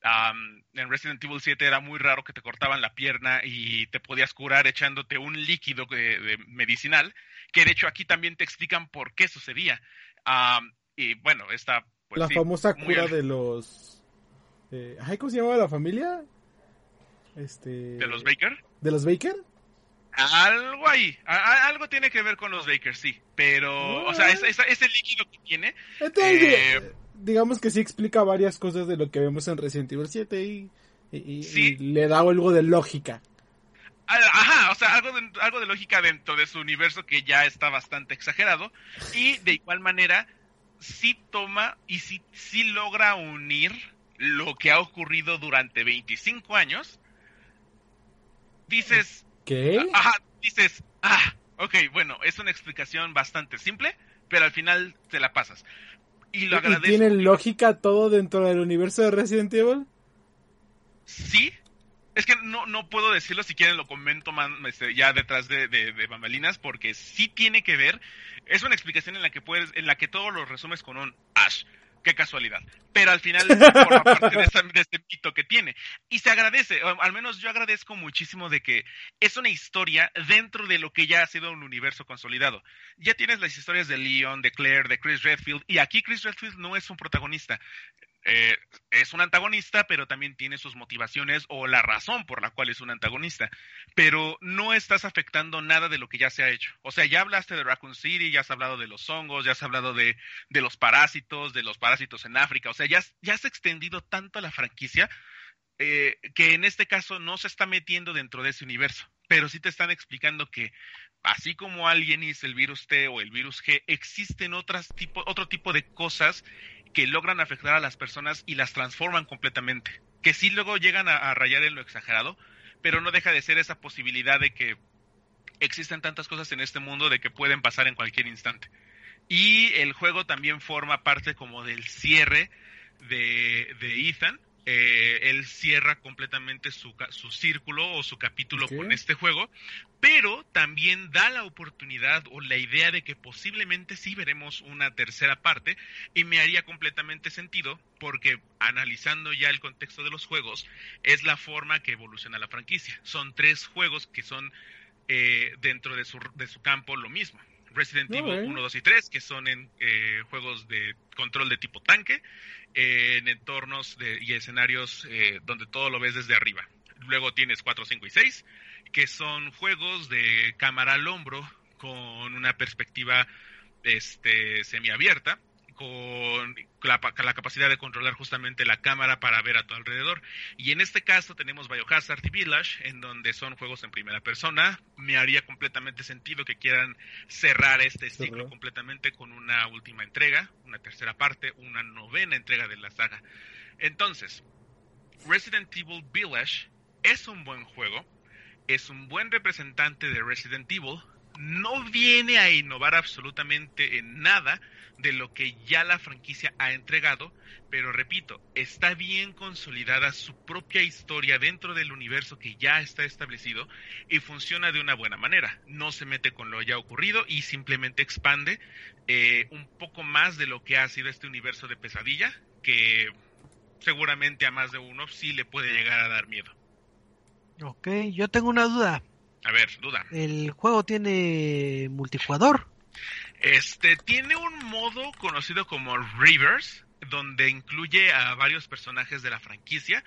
Um, en Resident Evil 7 era muy raro que te cortaban la pierna y te podías curar echándote un líquido de, de medicinal, que de hecho aquí también te explican por qué sucedía. Um, y bueno, esta... Pues, la sí, famosa cura al- de los... Eh, ¿Cómo se llamaba la familia? Este... ¿De los Baker? ¿De los Baker? Algo ahí, a- algo tiene que ver con los Bakers, sí, pero, o sea, ese, ese- ese líquido que tiene, Entonces, Eh, digamos que sí explica varias cosas de lo que vemos en Resident Evil 7 y, y- y- Sí. y le da algo de lógica. a- ajá, o sea, algo de, algo de lógica dentro de su universo que ya está bastante exagerado, y de igual manera, sí toma y sí, sí logra unir lo que ha ocurrido durante 25 años, dices, ¿Qué? Ajá, dices, ah, ok, bueno, es una explicación bastante simple, pero al final te la pasas. Y lo ¿Y agradezco. tiene lógica todo dentro del universo de Resident Evil? Sí. Es que no, no puedo decirlo, si quieren lo comento man- este, ya detrás de, de, de bambalinas, porque sí tiene que ver. Es una explicación en la que puedes, en la que todo lo resumes con un Ash. Qué casualidad. Pero al final forma parte de, este mito que tiene. Y se agradece, al menos yo agradezco muchísimo de que es una historia dentro de lo que ya ha sido un universo consolidado. Ya tienes las historias de Leon, de Claire, de Chris Redfield, y aquí Chris Redfield no es un protagonista. Eh, es un antagonista, pero también tiene sus motivaciones o la razón por la cual es un antagonista. Pero no estás afectando nada de lo que ya se ha hecho. O sea, ya hablaste de Raccoon City, ya has hablado de los hongos, ya has hablado de, de los parásitos, de los parásitos en África. O sea, ya, ya has extendido tanto la franquicia eh, que en este caso no se está metiendo dentro de ese universo. Pero sí te están explicando que así como Alienis, el virus T o el virus G, existen otras tipo, otro tipo de cosas que logran afectar a las personas y las transforman completamente. Que sí luego llegan a, a rayar en lo exagerado, pero no deja de ser esa posibilidad de que existen tantas cosas en este mundo de que pueden pasar en cualquier instante. Y el juego también forma parte como del cierre de, de Ethan. Eh, él cierra completamente su, su círculo o su capítulo con este juego, pero también da la oportunidad o la idea de que posiblemente sí veremos una tercera parte y me haría completamente sentido porque analizando ya el contexto de los juegos es la forma que evoluciona la franquicia. Son tres juegos que son eh, dentro de su, de su campo lo mismo. Resident Evil Alright. 1, 2 y 3, que son en eh, juegos de control de tipo tanque, eh, en entornos de, y escenarios eh, donde todo lo ves desde arriba. Luego tienes 4, 5 y 6, que son juegos de cámara al hombro con una perspectiva este, semiabierta, con la, pa- la capacidad de controlar justamente la cámara para ver a tu alrededor. Y en este caso tenemos Biohazard y Village, en donde son juegos en primera persona. Me haría completamente sentido que quieran cerrar este ciclo completamente con una última entrega, una tercera parte, una novena entrega de la saga. Entonces, Resident Evil Village es un buen juego, es un buen representante de Resident Evil, no viene a innovar absolutamente en nada de lo que ya la franquicia ha entregado, pero repito, está bien consolidada su propia historia dentro del universo que ya está establecido y funciona de una buena manera. No se mete con lo ya ocurrido y simplemente expande eh, un poco más de lo que ha sido este universo de pesadilla, que seguramente a más de uno sí le puede llegar a dar miedo. Ok, yo tengo una duda. A ver, duda. ¿El juego tiene multijugador? Este tiene un modo conocido como Reverse, donde incluye a varios personajes de la franquicia.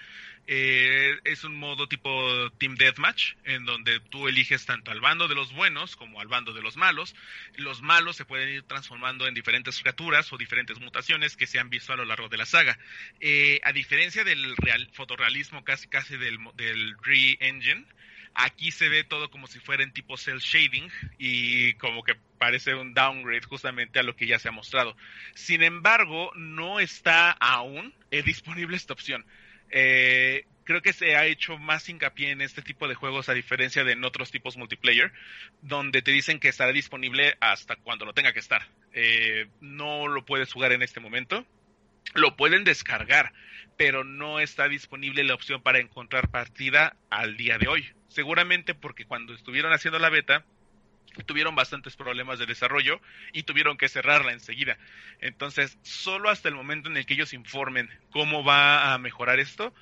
Eh, es un modo tipo Team Deathmatch, en donde tú eliges tanto al bando de los buenos como al bando de los malos. Los malos se pueden ir transformando en diferentes criaturas o diferentes mutaciones que se han visto a lo largo de la saga. Eh, a diferencia del real, fotorrealismo casi casi del, del Re-Engine, aquí se ve todo como si fuera en tipo cel shading y como que parece un downgrade justamente a lo que ya se ha mostrado. Sin embargo, no está aún disponible esta opción. Eh, creo que se ha hecho más hincapié en este tipo de juegos a diferencia de en otros tipos multiplayer, donde te dicen que estará disponible hasta cuando lo tenga que estar. Eh, no lo puedes jugar en este momento. Lo pueden descargar, pero no está disponible la opción para encontrar partida al día de hoy. Seguramente porque cuando estuvieron haciendo la beta, tuvieron bastantes problemas de desarrollo y tuvieron que cerrarla enseguida. Entonces, solo hasta el momento en el que ellos informen cómo va a mejorar esto,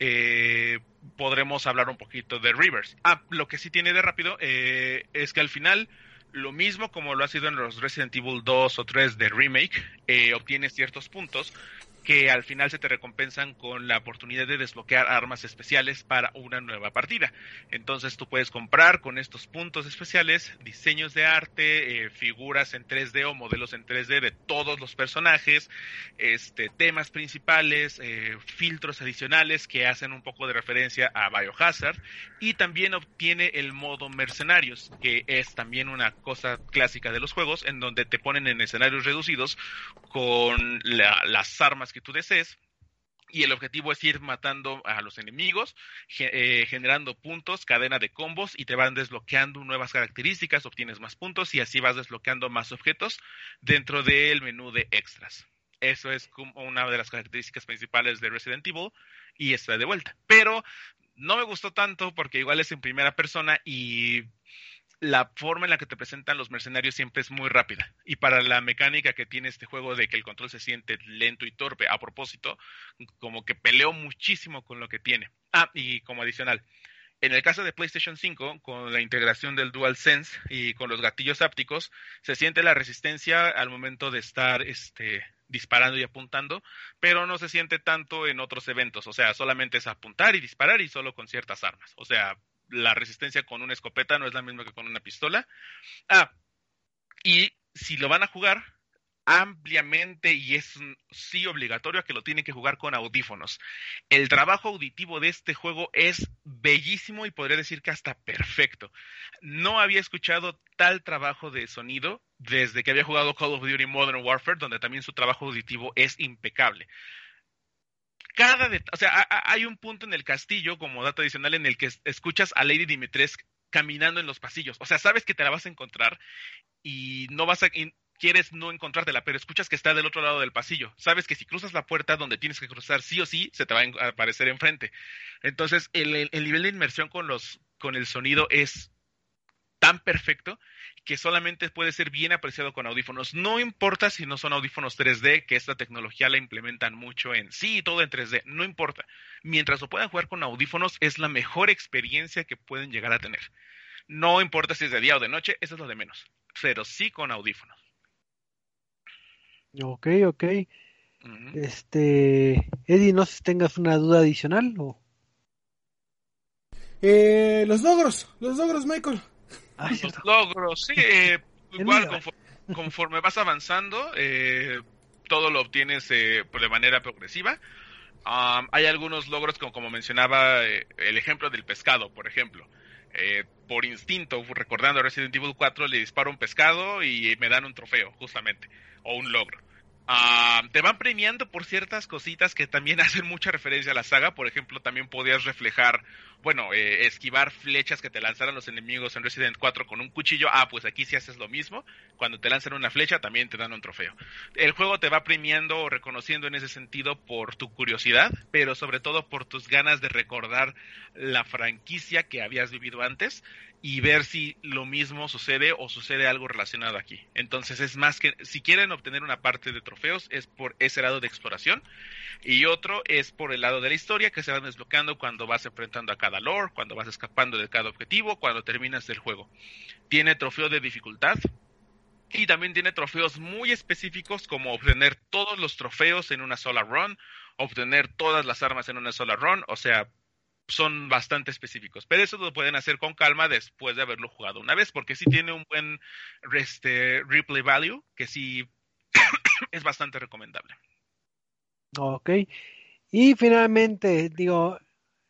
eh, podremos hablar un poquito de Rivers. Ah, lo que sí tiene de rápido eh, es que al final, lo mismo como lo ha sido en los Resident Evil 2 o 3 de remake, eh, obtienes ciertos puntos que al final se te recompensan con la oportunidad de desbloquear armas especiales para una nueva partida. Entonces tú puedes comprar con estos puntos especiales diseños de arte, eh, figuras en 3D o modelos en 3D de todos los personajes, este, temas principales, eh, filtros adicionales que hacen un poco de referencia a Biohazard y también obtiene el modo mercenarios, que es también una cosa clásica de los juegos en donde te ponen en escenarios reducidos con la- las armas que tú desees y el objetivo es ir matando a los enemigos, eh, generando puntos, cadena de combos y te van desbloqueando nuevas características, obtienes más puntos y así vas desbloqueando más objetos dentro del menú de extras. Eso es como una de las características principales de Resident Evil y está de vuelta. Pero no me gustó tanto porque igual es en primera persona y la forma en la que te presentan los mercenarios siempre es muy rápida. Y para la mecánica que tiene este juego de que el control se siente lento y torpe, a propósito, como que peleó muchísimo con lo que tiene. Ah, y como adicional, en el caso de PlayStation 5, con la integración del DualSense y con los gatillos ápticos, se siente la resistencia al momento de estar este, disparando y apuntando, pero no se siente tanto en otros eventos. O sea, solamente es apuntar y disparar y solo con ciertas armas. O sea, la resistencia con una escopeta no es la misma que con una pistola. Ah, y si lo van a jugar ampliamente y es sí obligatorio que lo tienen que jugar con audífonos. El trabajo auditivo de este juego es bellísimo y podría decir que hasta perfecto. No había escuchado tal trabajo de sonido desde que había jugado Call of Duty Modern Warfare, donde también su trabajo auditivo es impecable. Cada det- o sea, hay un punto en el castillo, como dato adicional, en el que es- escuchas a Lady Dimitrescu caminando en los pasillos. O sea, sabes que te la vas a encontrar y no vas a quieres no encontrártela, pero escuchas que está del otro lado del pasillo. Sabes que si cruzas la puerta donde tienes que cruzar sí o sí, se te va a aparecer enfrente. Entonces, el, el- el nivel de inmersión con los con el sonido es tan perfecto que solamente puede ser bien apreciado con audífonos. No importa si no son audífonos 3D, que esta tecnología la implementan mucho en sí, todo en 3D, no importa. Mientras lo puedan jugar con audífonos, es la mejor experiencia que pueden llegar a tener. No importa si es de día o de noche, eso es lo de menos. Pero sí con audífonos. Ok, ok. Este, Eddie, no sé si tengas una duda adicional o... Eh, los logros, los logros, Michael. Ah, logros, sí, eh, igual conforme, conforme vas avanzando, eh, todo lo obtienes eh, por- de manera progresiva. Um, hay algunos logros, como, como mencionaba eh, el ejemplo del pescado, por ejemplo. Eh, por instinto, recordando Resident Evil 4, le disparo un pescado y me dan un trofeo, justamente, o un logro. Ah, te van premiando por ciertas cositas que también hacen mucha referencia a la saga. Por ejemplo, también podías reflejar, bueno, eh, esquivar flechas que te lanzaran los enemigos en Resident 4 con un cuchillo. Ah, pues aquí sí haces lo mismo. Cuando te lanzan una flecha, también te dan un trofeo. El juego te va premiando o reconociendo en ese sentido por tu curiosidad, pero sobre todo por tus ganas de recordar la franquicia que habías vivido antes y ver si lo mismo sucede o sucede algo relacionado aquí. Entonces es más que, si quieren obtener una parte de trofeos, es por ese lado de exploración y otro es por el lado de la historia que se van desbloqueando cuando vas enfrentando a cada lore, cuando vas escapando de cada objetivo, cuando terminas el juego. Tiene trofeo de dificultad, y también tiene trofeos muy específicos como obtener todos los trofeos en una sola run, obtener todas las armas en una sola run, o sea, son bastante específicos. Pero eso lo pueden hacer con calma después de haberlo jugado una vez, porque sí tiene un buen este, replay value, que sí es bastante recomendable. Ok. Y finalmente, digo,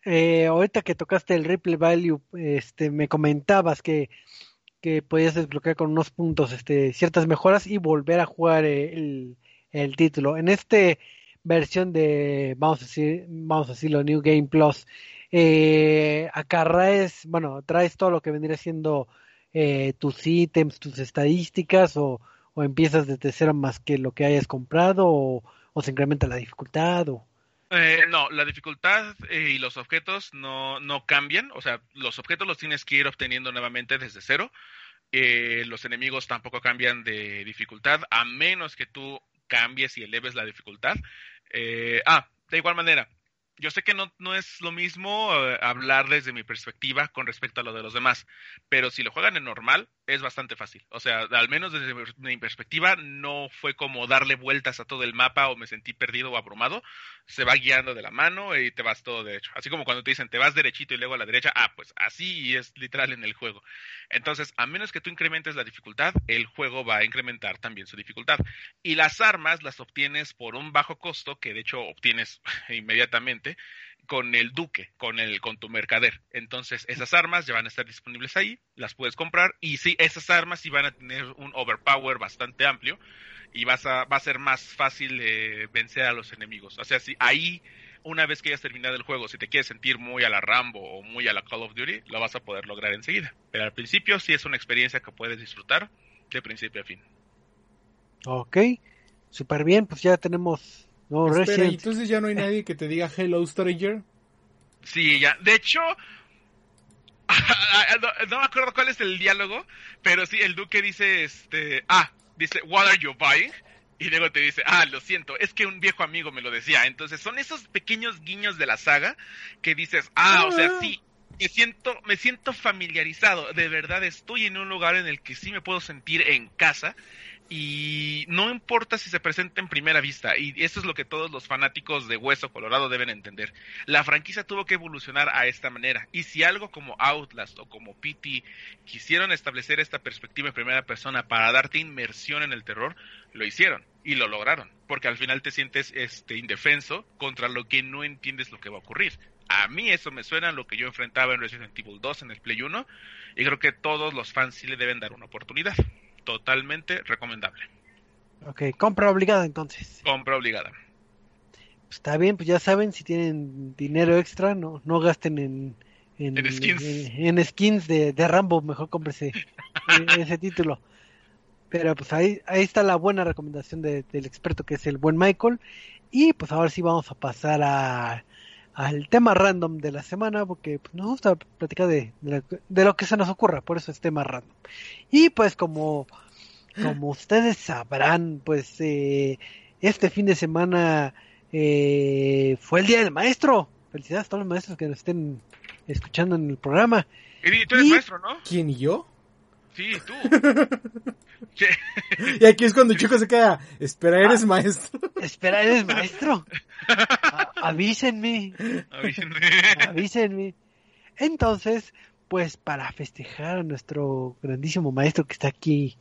eh, ahorita que tocaste el Ripple Value, este, me comentabas que, que podías desbloquear con unos puntos este, ciertas mejoras y volver a jugar eh, el, el título. En este versión de, vamos a decir, vamos a decirlo, New Game Plus, eh, acá traes, bueno, traes todo lo que vendría siendo eh, tus ítems, tus estadísticas, o, o empiezas desde cero más que lo que hayas comprado, o, o se incrementa la dificultad, o... Eh, no, la dificultad eh, y los objetos no, no cambian. O sea, los objetos los tienes que ir obteniendo nuevamente desde cero. Eh, los enemigos tampoco cambian de dificultad, a menos que tú cambies y eleves la dificultad. Eh, ah, de igual manera, yo sé que no, no es lo mismo eh, hablar desde mi perspectiva con respecto a lo de los demás, pero si lo juegan en normal, es bastante fácil. O sea, al menos desde mi- mi perspectiva, no fue como darle vueltas a todo el mapa o me sentí perdido o abrumado. Se va guiando de la mano y te vas todo derecho. Así como cuando te dicen te vas derechito y luego a la derecha, ah, pues así es literal en el juego. Entonces, a menos que tú incrementes la dificultad, el juego va a incrementar también su dificultad. Y las armas las obtienes por un bajo costo, que de hecho obtienes inmediatamente, con el duque, con el, con tu mercader. Entonces, esas armas ya van a estar disponibles ahí, las puedes comprar, y sí, esas armas sí van a tener un overpower bastante amplio, y vas a, va a ser más fácil vencer a los enemigos. O sea, si ahí, una vez que hayas terminado el juego, si te quieres sentir muy a la Rambo o muy a la Call of Duty, lo vas a poder lograr enseguida. Pero al principio sí es una experiencia que puedes disfrutar de principio a fin. Ok, súper bien, pues ya tenemos nuevo Espera, ¿y Resident. entonces ya no hay nadie que te diga Hello Stranger? Sí, ya. De hecho, no, no me acuerdo cuál es el diálogo, pero sí, el duque dice, este, ah, dice, what are you buying? Y luego te dice, ah, lo siento, es que un viejo amigo me lo decía. Entonces son esos pequeños guiños de la saga que dices, ah, o sea, sí, me siento, me siento familiarizado. De verdad estoy en un lugar en el que sí me puedo sentir en casa. Y no importa si se presenta en primera vista, y eso es lo que todos los fanáticos de Hueso Colorado deben entender. La franquicia tuvo que evolucionar a esta manera, y si algo como Outlast o como PT quisieron establecer esta perspectiva en primera persona para darte inmersión en el terror, lo hicieron y lo lograron, porque al final te sientes este indefenso contra lo que no entiendes lo que va a ocurrir. A mí eso me suena a lo que yo enfrentaba en Resident Evil 2 en el Play 1 y creo que todos los fans sí le deben dar una oportunidad. Totalmente recomendable. Ok, compra obligada entonces. Compra obligada. Pues está bien, pues ya saben, si tienen dinero extra, no, no gasten en, en, En skins. en- en skins de, de Rambo, mejor cómprese ese título. Pero pues ahí, ahí está la buena recomendación de- del experto que es el buen Michael. Y pues ahora sí vamos a pasar a, al tema random de la semana, porque pues, nos gusta platicar de, de, lo, que- de lo que se nos ocurra, por eso es tema random. Y pues como, como ustedes sabrán, pues eh, este fin de semana eh, fue el Día del Maestro. Felicidades a todos los maestros que nos estén escuchando en el programa. Y tú eres Y- maestro, ¿no? ¿Quién y yo? Sí, tú. ¿Qué? Y aquí es cuando Chico se queda. Espera, eres maestro. Espera, ¿eres maestro? A- avísenme, Avísenme. avísenme. Entonces, pues para festejar a nuestro grandísimo maestro que está aquí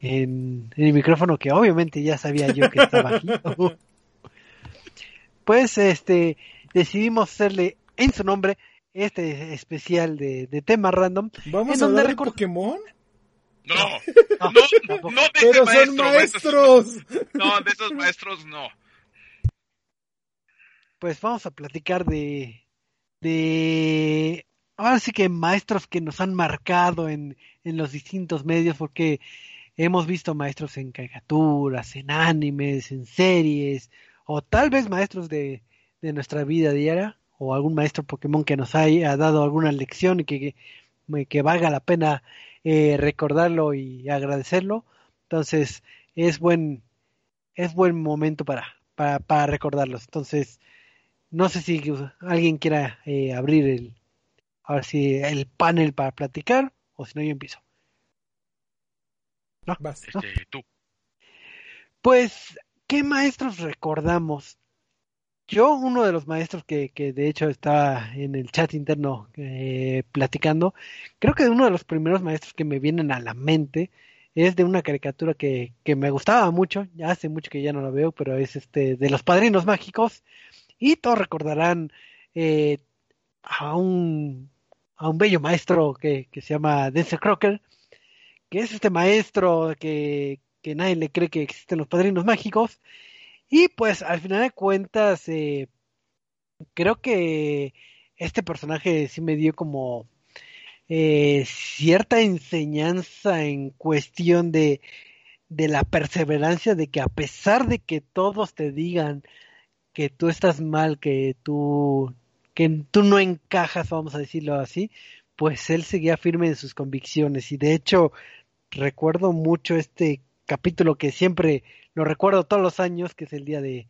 en, en el micrófono, que obviamente ya sabía yo que estaba aquí, pues este decidimos hacerle en su nombre este especial de, de tema random. Vamos ¿En a hablar de Pokémon. No, No, no, tampoco. no de Pero ese son maestro. maestros. No, de esos maestros no. pues vamos a platicar de, de, ahora sí que maestros que nos han marcado en, en los distintos medios, porque hemos visto maestros en caricaturas, en animes, en series, o tal vez maestros de, de nuestra vida diaria, o algún maestro Pokémon que nos haya dado alguna lección y que, que, que valga la pena eh, recordarlo y agradecerlo. Entonces, es buen, es buen momento para, para, para recordarlos. Entonces, no sé si alguien quiera eh, abrir el, ahora sí, el panel para platicar, o si no, yo empiezo. ¿No? Vas. ¿no? Este, tú. Pues, ¿qué maestros recordamos? Yo, uno de los maestros que, que de hecho estaba en el chat interno eh, platicando, creo que uno de los primeros maestros que me vienen a la mente es de una caricatura que, que me gustaba mucho, ya hace mucho que ya no la veo, pero es este de los Padrinos Mágicos, y todos recordarán eh, a un a un bello maestro que, que se llama Denzel Crocker, que es este maestro que, que nadie le cree que existen los padrinos mágicos. Y pues al final de cuentas, eh, creo que este personaje sí me dio como eh, cierta enseñanza en cuestión de, de la perseverancia, de que a pesar de que todos te digan que tú estás mal, que tú, que tú no encajas, vamos a decirlo así, pues él seguía firme en sus convicciones. Y de hecho, recuerdo mucho este capítulo que siempre lo recuerdo todos los años, que es el día de,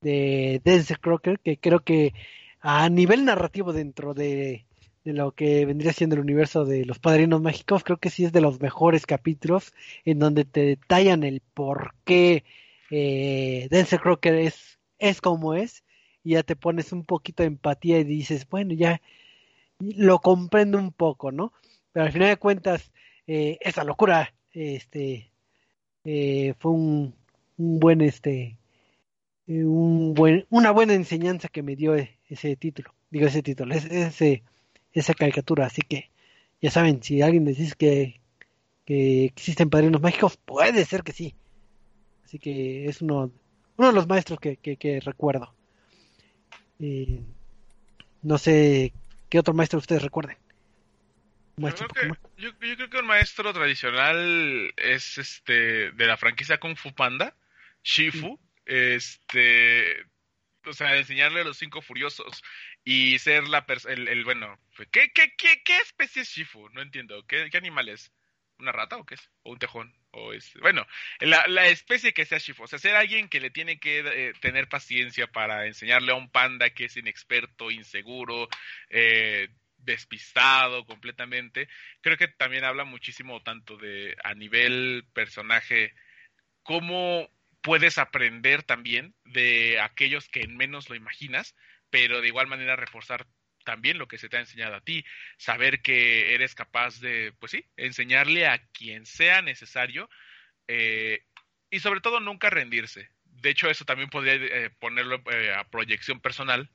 de Denzel Crocker, que creo que a nivel narrativo dentro de, de lo que vendría siendo el universo de los Padrinos Mágicos, creo que sí es de los mejores capítulos en donde te detallan el por qué eh, Denzel Crocker es, es como es, y ya te pones un poquito de empatía y dices, bueno, ya lo comprendo un poco, ¿no? Pero al final de cuentas, eh, esa locura, este, eh, fue un, un buen, este, eh, un buen, una buena enseñanza que me dio ese título, digo ese título, ese, esa caricatura, así que ya saben, si alguien les dice que, que existen padrinos mágicos, puede ser que sí, así que es uno, uno de los maestros que, que, que recuerdo. Eh, no sé qué otro maestro ustedes recuerden. Yo creo, que, yo, yo creo que un maestro tradicional es este de la franquicia Kung Fu Panda, Shifu, este, o sea, enseñarle a los cinco furiosos y ser la el bueno, ¿qué, qué, qué, qué especie es Shifu? No entiendo, ¿qué, qué animal es? ¿Una rata o qué es? ¿O un tejón? O es, bueno, la, la especie que sea Shifu, o sea, ser alguien que le tiene que eh, tener paciencia para enseñarle a un panda que es inexperto, inseguro, eh, despistado completamente. Creo que también habla muchísimo tanto de a nivel personaje cómo puedes aprender también de aquellos que en menos lo imaginas, pero de igual manera reforzar también lo que se te ha enseñado a ti, saber que eres capaz de, pues sí, enseñarle a quien sea necesario eh, y sobre todo nunca rendirse. De hecho, eso también podría eh, ponerlo eh, a proyección personal,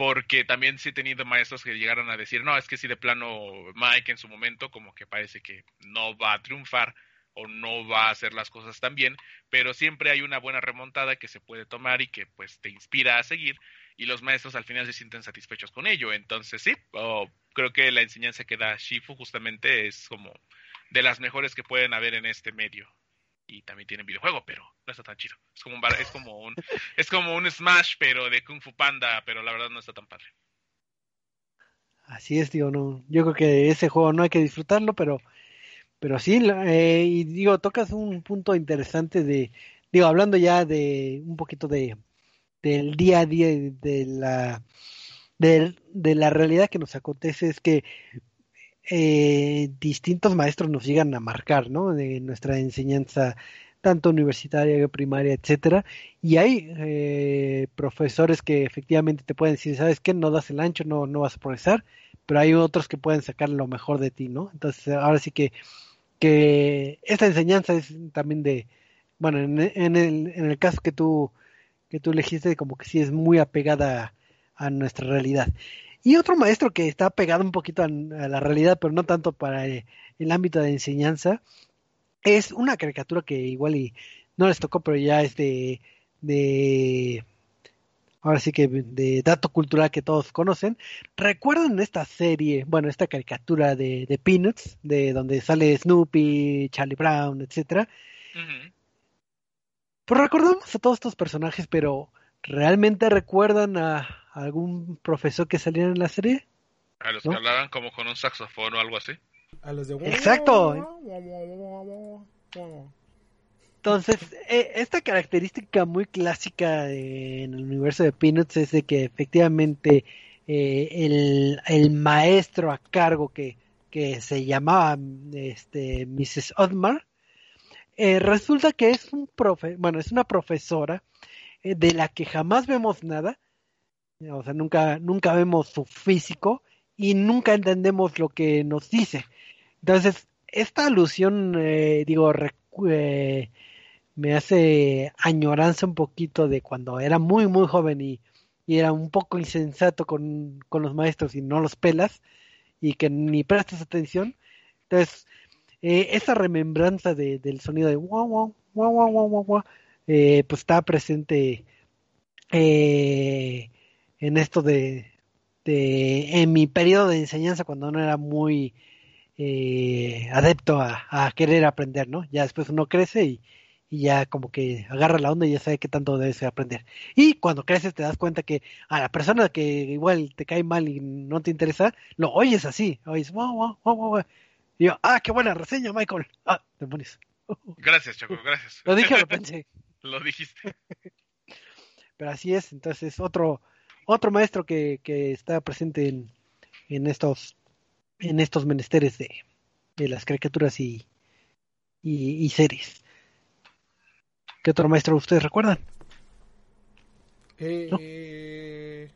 porque también sí he tenido maestros que llegaron a decir, no, es que si de plano Mike en su momento como que parece que no va a triunfar, o no va a hacer las cosas tan bien, pero siempre hay una buena remontada que se puede tomar y que pues te inspira a seguir y los maestros al final se sienten satisfechos con ello. Entonces sí, oh, creo que la enseñanza que da Shifu justamente es como de las mejores que pueden haber en este medio. Y también tiene videojuego, pero no está tan chido. Es como un es como un es como un Smash pero de Kung Fu Panda, pero la verdad no está tan padre. Así es, digo, no. Yo creo que ese juego no hay que disfrutarlo, pero, pero sí, eh, y digo, tocas un punto interesante de, digo, hablando ya de un poquito de del día a día de la de, la realidad que nos acontece es que eh, distintos maestros nos llegan a marcar, ¿no? De nuestra enseñanza tanto universitaria, primaria, etcétera, y hay eh, profesores que efectivamente te pueden decir, ¿sabes qué? No das el ancho, no, no vas a progresar, pero hay otros que pueden sacar lo mejor de ti, ¿no? Entonces, ahora sí que, que esta enseñanza es también de, bueno, en, en el, en el caso que tú, que tú elegiste, como que sí es muy apegada a, a nuestra realidad. Y otro maestro que está pegado un poquito a, la realidad, pero no tanto para eh, el ámbito de enseñanza, es una caricatura que igual y no les tocó, pero ya es de, de ahora sí que de dato cultural que todos conocen. ¿Recuerdan esta serie, bueno, esta caricatura de, de Peanuts, de donde sale Snoopy, Charlie Brown, etcétera? Pues recordamos a todos estos personajes, pero ¿realmente recuerdan a algún profesor que saliera en la serie? A los ¿No? que hablaban como con un saxofón o algo así. A los de... Exacto. Entonces, eh, esta característica muy clásica en el universo de Peanuts es de que efectivamente eh, el, el maestro a cargo que, que se llamaba este, Mrs. Otmar, eh, resulta que es un profe, bueno, es una profesora eh, de la que jamás vemos nada, o sea, nunca, nunca vemos su físico y nunca entendemos lo que nos dice. Entonces, esta alusión, eh, digo, eh, me hace añoranza un poquito de cuando era muy, muy joven y, era un poco insensato con, con los maestros y no los pelas y que ni prestas atención. Entonces, eh, esa remembranza de, del sonido de guau, guau, guau, guau, guau, guau, pues está presente en esto de, de, en mi periodo de enseñanza cuando no era muy eh, adepto a, a querer aprender, ¿no? Ya después uno crece y, y ya como que agarra la onda y ya sabe qué tanto debes aprender. Y cuando creces te das cuenta que a la persona que igual te cae mal y no te interesa, lo oyes así, oyes, wow, wow, wow, wow. Y yo, ah, qué buena reseña, Michael. Ah, demonios. Gracias, Choco, gracias. Lo dije lo pensé. Lo dijiste. Pero así es, entonces otro otro maestro que, que está presente en, en estos en estos menesteres de, de las caricaturas y, y, y series. ¿Qué otro maestro ustedes recuerdan? Eh, ¿No? eh,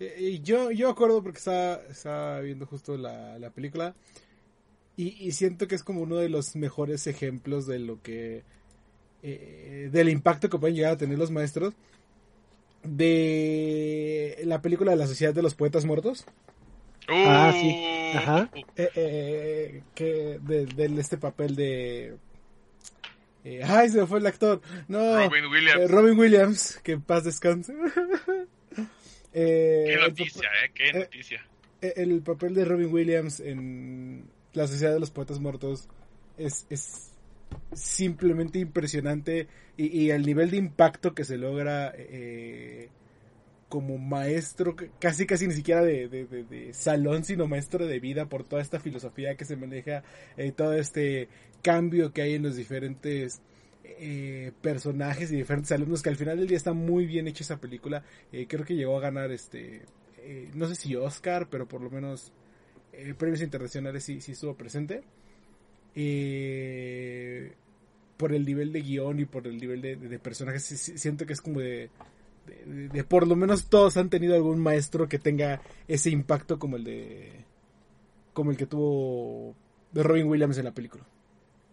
eh, yo, yo acuerdo porque estaba, estaba viendo justo la, la película y, y siento que es como uno de los mejores ejemplos de lo que eh, del impacto que pueden llegar a tener los maestros de la película de la Sociedad de los Poetas Muertos Ah, sí. Uh, Ajá. eh, eh, que de, de este papel de eh, ay se me fue el actor no Robin Williams. eh, Robin Williams que en paz descanse Eh, Qué el noticia, eh, qué noticia. el papel de Robin Williams en La Sociedad de los Poetas Muertos es, es simplemente impresionante y, y el nivel de impacto que se logra eh, como maestro, casi casi ni siquiera de, de- de- de salón, sino maestro de vida por toda esta filosofía que se maneja, eh, todo este cambio que hay en los diferentes eh, personajes y diferentes alumnos, que al final del día está muy bien hecha esa película. Eh, creo que llegó a ganar este, eh, no sé si Oscar, pero por lo menos premios internacionales sí, sí estuvo presente. Eh, por el nivel de guion y por el nivel de, personajes, siento que es como de, de- por lo menos todos han tenido algún maestro que tenga ese impacto como el de como el que tuvo de Robin Williams en la película.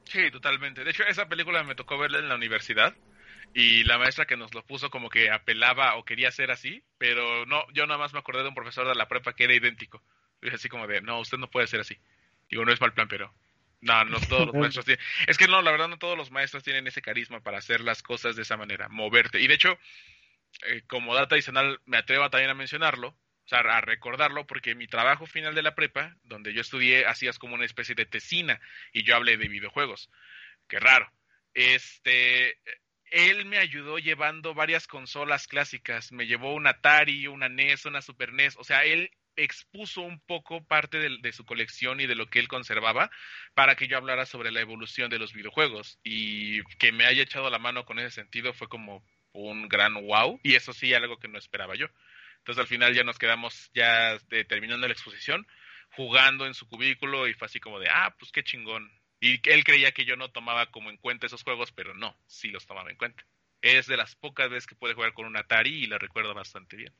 Sí, totalmente. De hecho, esa película me tocó verla en la universidad y la maestra que nos lo puso como que apelaba o quería ser así, pero no, yo nada más me acordé de un profesor de la prepa que era idéntico. Dije así como de, no, usted no puede ser así. Digo, no es mal plan, pero No, no todos los maestros tienen. Es que no, la verdad, no todos los maestros tienen ese carisma para hacer las cosas de esa manera, moverte. Y de hecho, eh, como data adicional, me atrevo también a mencionarlo, o sea, a recordarlo, porque mi trabajo final de la prepa, donde yo estudié, hacías como una especie de tesina y yo hablé de videojuegos. Qué raro. Este, él me ayudó llevando varias consolas clásicas. Me llevó un Atari, una NES, una Super NES. O sea, él expuso un poco parte de, su colección y de lo que él conservaba para que yo hablara sobre la evolución de los videojuegos y que me haya echado la mano con ese sentido fue como un gran wow y eso sí algo que no esperaba yo. Entonces al final ya nos quedamos ya de, terminando la exposición jugando en su cubículo y fue así como de, ah, pues qué chingón. Y él creía que yo no tomaba como en cuenta esos juegos, pero no, sí los tomaba en cuenta. Es de las pocas veces que puede jugar con un Atari y lo recuerdo bastante bien.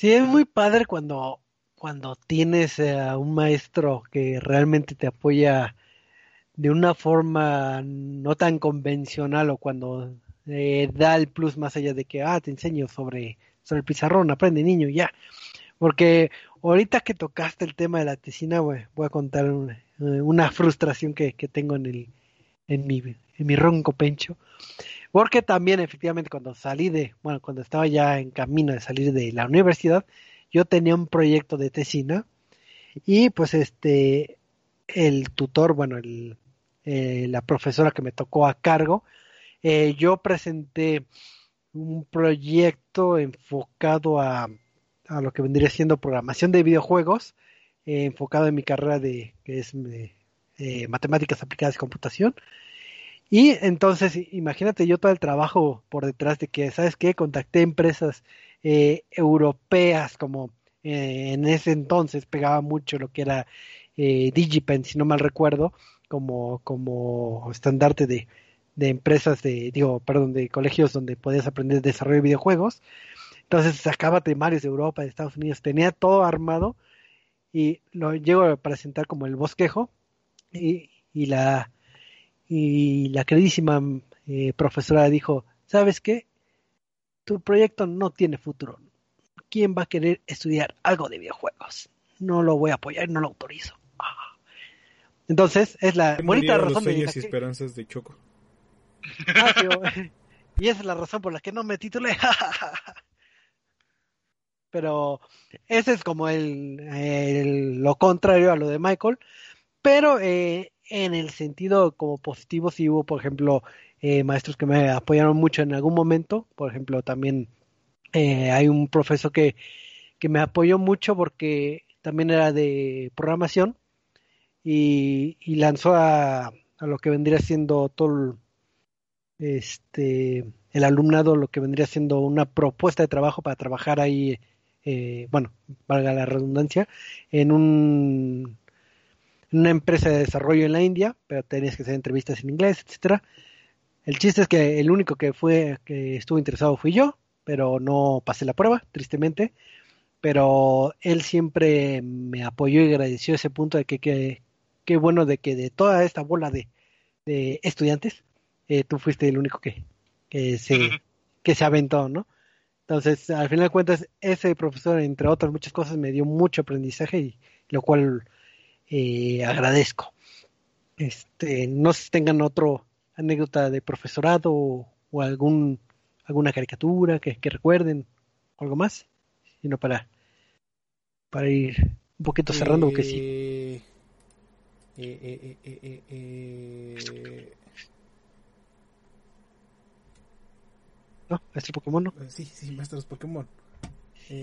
Sí, es muy padre cuando, cuando tienes a un maestro que realmente te apoya de una forma no tan convencional o cuando eh, da el plus más allá de que, ah, te enseño sobre, sobre el pizarrón, aprende niño, ya. Porque ahorita que tocaste el tema de la tesina, voy, a contar una, una frustración que, que, tengo en, el, en, mi, en mi ronco pencho. Porque también efectivamente cuando salí de, bueno, cuando estaba ya en camino de salir de la universidad, yo tenía un proyecto de tesina y pues este, el tutor, bueno, el, eh, la profesora que me tocó a cargo, eh, yo presenté un proyecto enfocado a, a, lo que vendría siendo programación de videojuegos, eh, enfocado en mi carrera de, que es eh, matemáticas aplicadas y computación. Y entonces, imagínate yo todo el trabajo por detrás de que, ¿sabes qué? Contacté empresas eh, europeas, como eh, en ese entonces pegaba mucho lo que era eh, DigiPen, si no mal recuerdo, como, como estandarte de, de empresas de, digo, perdón, de colegios donde podías aprender desarrollo de videojuegos. Entonces sacaba temarios de Europa, de Estados Unidos, tenía todo armado y lo llego a presentar como el bosquejo y, y la y la queridísima eh, profesora dijo, ¿sabes qué? Tu proyecto no tiene futuro. ¿Quién va a querer estudiar algo de videojuegos? No lo voy a apoyar, no lo autorizo. Ah. Entonces, es la bonita razón de... y esperanzas de Choco. Ah, tío, y esa es la razón por la que no me titulé. Pero ese es como el, el, lo contrario a lo de Michael. Pero eh, en el sentido como positivo, si hubo, por ejemplo, eh, maestros que me apoyaron mucho en algún momento. Por ejemplo, también eh, hay un profesor que, que me apoyó mucho porque también era de programación y, y lanzó a, a, lo que vendría siendo todo el, este, el alumnado, lo que vendría siendo una propuesta de trabajo para trabajar ahí, eh, bueno, valga la redundancia, en un una empresa de desarrollo en la India, pero tenías que hacer entrevistas en inglés, etcétera. El chiste es que el único que fue que estuvo interesado fui yo, pero no pasé la prueba, tristemente. Pero él siempre me apoyó y agradeció ese punto de que qué bueno de que de toda esta bola de, de estudiantes, eh, tú fuiste el único que, que se que se aventó, ¿no? Entonces, al final de cuentas, ese profesor, entre otras muchas cosas, me dio mucho aprendizaje y lo cual eh, agradezco. Este, no sé si tengan otro anécdota de profesorado o, o algún alguna caricatura que, que, recuerden, algo más, sino para para ir un poquito cerrando, eh, que sí. Eh, eh, no, maestro Pokémon, ¿no? Sí, sí, maestros Pokémon.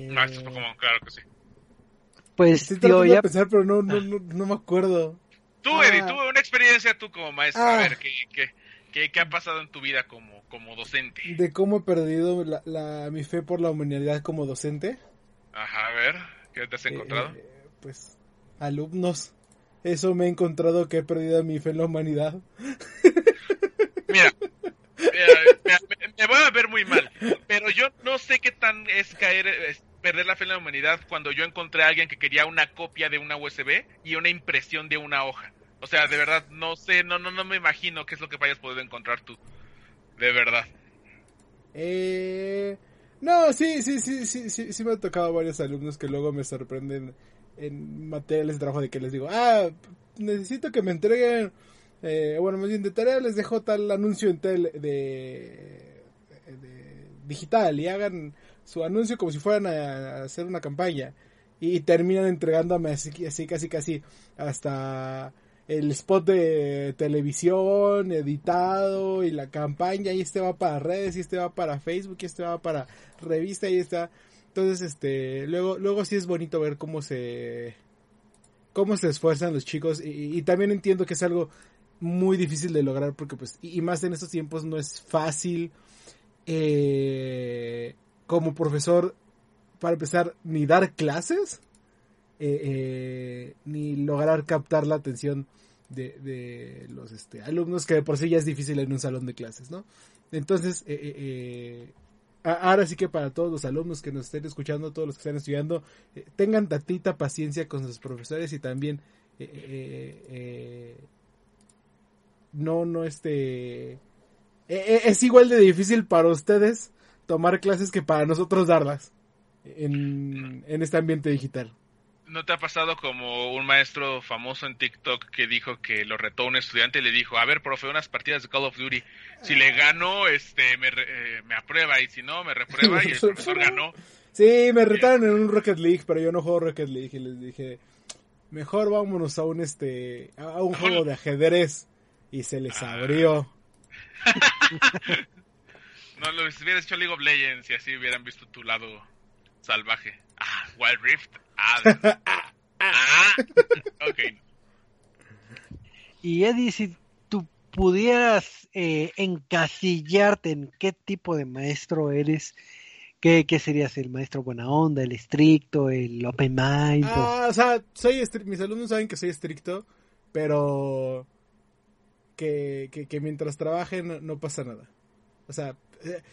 Maestros Pokémon, claro que sí. Pues, Estoy tío, ya... pensar, pero no, no, no, no, me acuerdo. Tú, ah. Eddie, tuve una experiencia tú como maestro. Ah. A ver, ¿qué, qué, qué, qué ha pasado en tu vida como, como docente? De cómo he perdido la, la, mi fe por la humanidad como docente. Ajá, a ver, ¿qué te has encontrado? Eh, pues, alumnos. Eso me he encontrado que he perdido mi fe en la humanidad. Mira, mira me, me, voy a ver muy mal, pero yo no sé qué tan es caer perder la fe en la humanidad cuando yo encontré a alguien que quería una copia de una USB y una impresión de una hoja. O sea, de verdad, no sé, no, no, no me imagino qué es lo que vayas podido encontrar tú. De verdad. Eh... No, sí, sí, sí, sí, sí, sí me ha tocado varios alumnos que luego me sorprenden en materiales de trabajo de que les digo, ah, necesito que me entreguen, eh, bueno, más bien de tarea les dejo tal anuncio en tele de, de digital y hagan su anuncio como si fueran a, hacer una campaña y, terminan entregándome así, así casi casi hasta el spot de televisión editado y la campaña y este va para redes y este va para Facebook y este va para revista y está. Entonces este luego luego sí es bonito ver cómo se cómo se esfuerzan los chicos y, y también entiendo que es algo muy difícil de lograr porque pues y, más en estos tiempos no es fácil eh, como profesor para empezar ni dar clases eh, eh, ni lograr captar la atención de, los este, alumnos que de por sí ya es difícil en un salón de clases, ¿no? Entonces, eh, ahora sí que para todos los alumnos que nos estén escuchando, todos los que están estudiando, tengan tantita paciencia con sus profesores y también no, no este... eh, eh, es igual de difícil para ustedes tomar clases que para nosotros darlas en, en este ambiente digital. ¿No te ha pasado como un maestro famoso en TikTok que dijo que lo retó a un estudiante y le dijo, a ver, profe, unas partidas de Call of Duty, si le gano, este, me, eh, me aprueba y si no, me reprueba y el profesor ganó. Sí, me retaron en un Rocket League, pero yo no juego Rocket League y les dije, mejor vámonos a un este a un juego de ajedrez y se les abrió. No lo hubieras hecho League of Legends y así hubieran visto tu lado salvaje. Ah, Wild Rift. Ah, ah. ok. Y Eddie, si tú pudieras eh, encasillarte en qué tipo de maestro eres, ¿qué, qué serías? ¿El maestro buena onda, el estricto, el open mind? o- Ah, o sea, soy estri- mis alumnos saben que soy estricto, pero que, que, que mientras trabajen no, no pasa nada. O sea,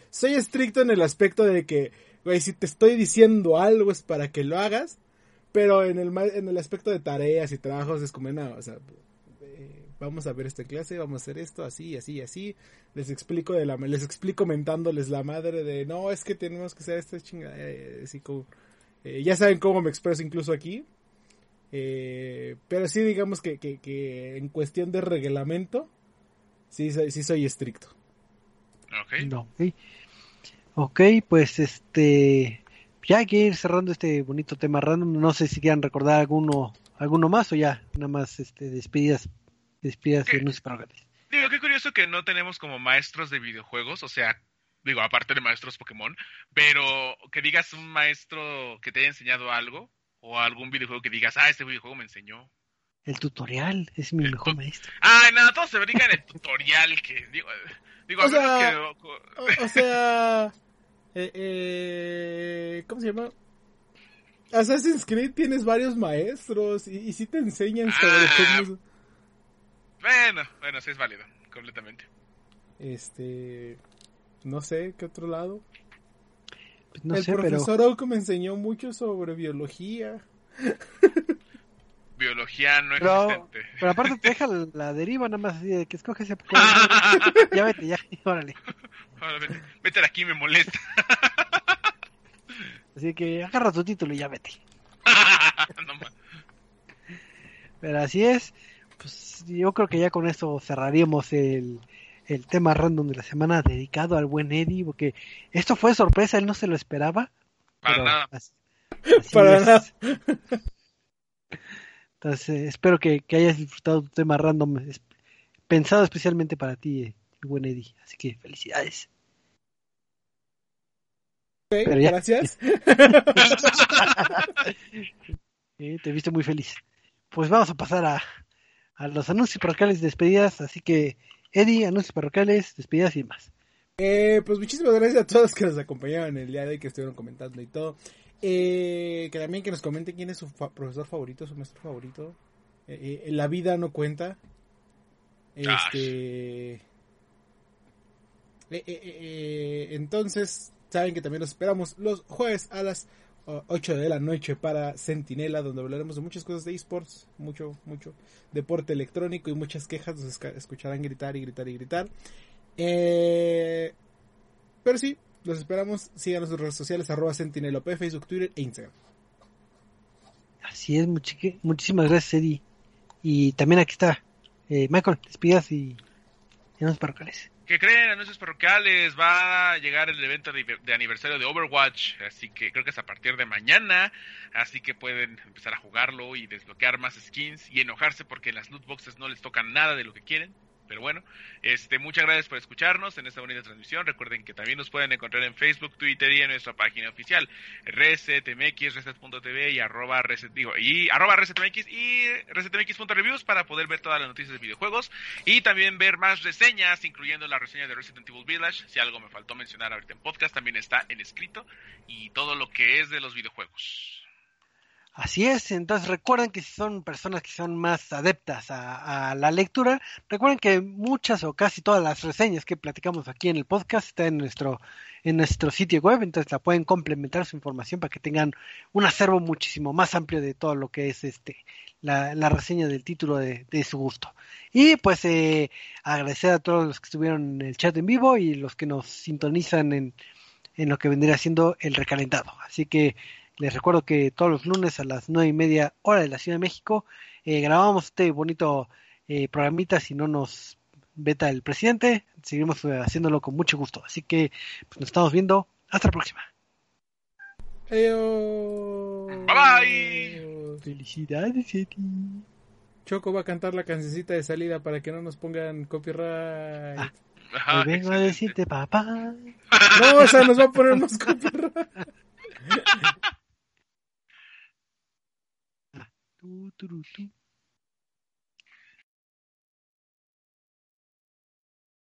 soy estricto en el aspecto de que, güey, si te estoy diciendo algo es para que lo hagas, pero en el, en el aspecto de tareas y trabajos es como, no, o sea, eh, vamos a ver esta clase, vamos a hacer esto, así, así, así. Les explico de la, les explico mentándoles la madre de, no, es que tenemos que hacer esta chingada, eh, así como, eh, ya saben cómo me expreso incluso aquí. Pero sí digamos que, que, que en cuestión de reglamento, sí, sí soy estricto. Ok. No, ok. Ok, pues este, ya hay que ir cerrando este bonito tema random. No sé si quieran recordar alguno, alguno más o ya, nada más este, despedidas, despedidas y anuncios parroquiales. Digo, qué curioso que no tenemos como maestros de videojuegos, o sea, digo, aparte de maestros Pokémon, pero que digas un maestro que te haya enseñado algo, o algún videojuego que digas, ah, este videojuego me enseñó. El tutorial es mi El mejor tu- maestro. Ay, no, todos se brincan en el tutorial, que digo, digo, a O sea, que... O, o sea, eh, eh, ¿cómo se llama? Assassin's Creed tienes varios maestros y, y sí te enseñan sobre Ah. cómo... Bueno, bueno, sí es válido, completamente. Este, no sé, ¿qué otro lado? Pues no El sé, pero profesor Oak me enseñó mucho sobre biología. Biología no Pero, existente. pero aparte te deja la, deriva nada más así de que escoges ese Pokémon. ya vete, ya, órale. Ahora, vete, vete de aquí, me molesta. Así que agarra tu título y ya vete. No Pero así es. Pues yo creo que ya con esto cerraríamos el, el tema random de la semana dedicado al buen Eddie, porque esto fue sorpresa, él no se lo esperaba. Para pero nada. así- así Para es. nada. Entonces, espero que, que hayas disfrutado tu tema random, es- pensado especialmente para ti, eh, buen Eddie. Así que felicidades. Ya- Gracias. Eh, te viste muy feliz. Pues vamos a pasar a, a los anuncios parroquiales y despedidas. Así que, Eddie, anuncios parroquiales, despedidas y demás. Eh, pues muchísimas gracias a todos que nos acompañaron el día de hoy, que estuvieron comentando y todo. Eh, que también que nos comenten quién es su profesor favorito, su maestro favorito. Eh, eh, la vida no cuenta. Este. Entonces, saben que también los esperamos los jueves a las uh, 8 de la noche para Centinela, donde hablaremos de muchas cosas de esports, mucho, mucho deporte electrónico y muchas quejas. Nos escucharán gritar y gritar y gritar. Eh, pero sí, los esperamos. Síganos en sus redes sociales, arroba Sentinelop, Facebook, Twitter e Instagram. Así es, muchi- muchísimas gracias, Eddie. Y también aquí está eh, Michael, despidas y anuncios parroquiales. ¿Qué creen? Anuncios parroquiales. Va a llegar el evento de, de aniversario de Overwatch. Así que creo que es a partir de mañana. Así que pueden empezar a jugarlo y desbloquear más skins. Y enojarse porque en las loot boxes no les tocan nada de lo que quieren. Pero bueno, este, muchas gracias por escucharnos en esta bonita transmisión. Recuerden que también nos pueden encontrar en Facebook, Twitter y en nuestra página oficial, resetmx, reset.tv y arroba reset, digo, y arroba resetmx y resetmx.reviews para poder ver todas las noticias de videojuegos y también ver más reseñas, incluyendo la reseña de Resident Evil Village. Si algo me faltó mencionar ahorita en podcast, también está en escrito y todo lo que es de los videojuegos. Así es, entonces recuerden que si son personas que son más adeptas a, la lectura, recuerden que muchas o casi todas las reseñas que platicamos aquí en el podcast están en nuestro, en nuestro sitio web, entonces la pueden complementar su información para que tengan un acervo muchísimo más amplio de todo lo que es este la, la reseña del título de, de su gusto. Y pues eh, agradecer a todos los que estuvieron en el chat en vivo y los que nos sintonizan en, en lo que vendría siendo el recalentado. Así que les recuerdo que todos los lunes a las nueve y media hora de la Ciudad de México eh, grabamos este bonito eh, programita si no nos veta el presidente. Seguiremos eh, haciéndolo con mucho gusto. Así que pues, nos estamos viendo. Hasta la próxima. Ayo. Bye, Felicidades, Eddie. Choco va a cantar la cancioncita de salida para que no nos pongan copyright. Ah. Ajá, vengo a decirte, papá. No, o sea, nos va a poner más copyright. өнөөдөр өдөр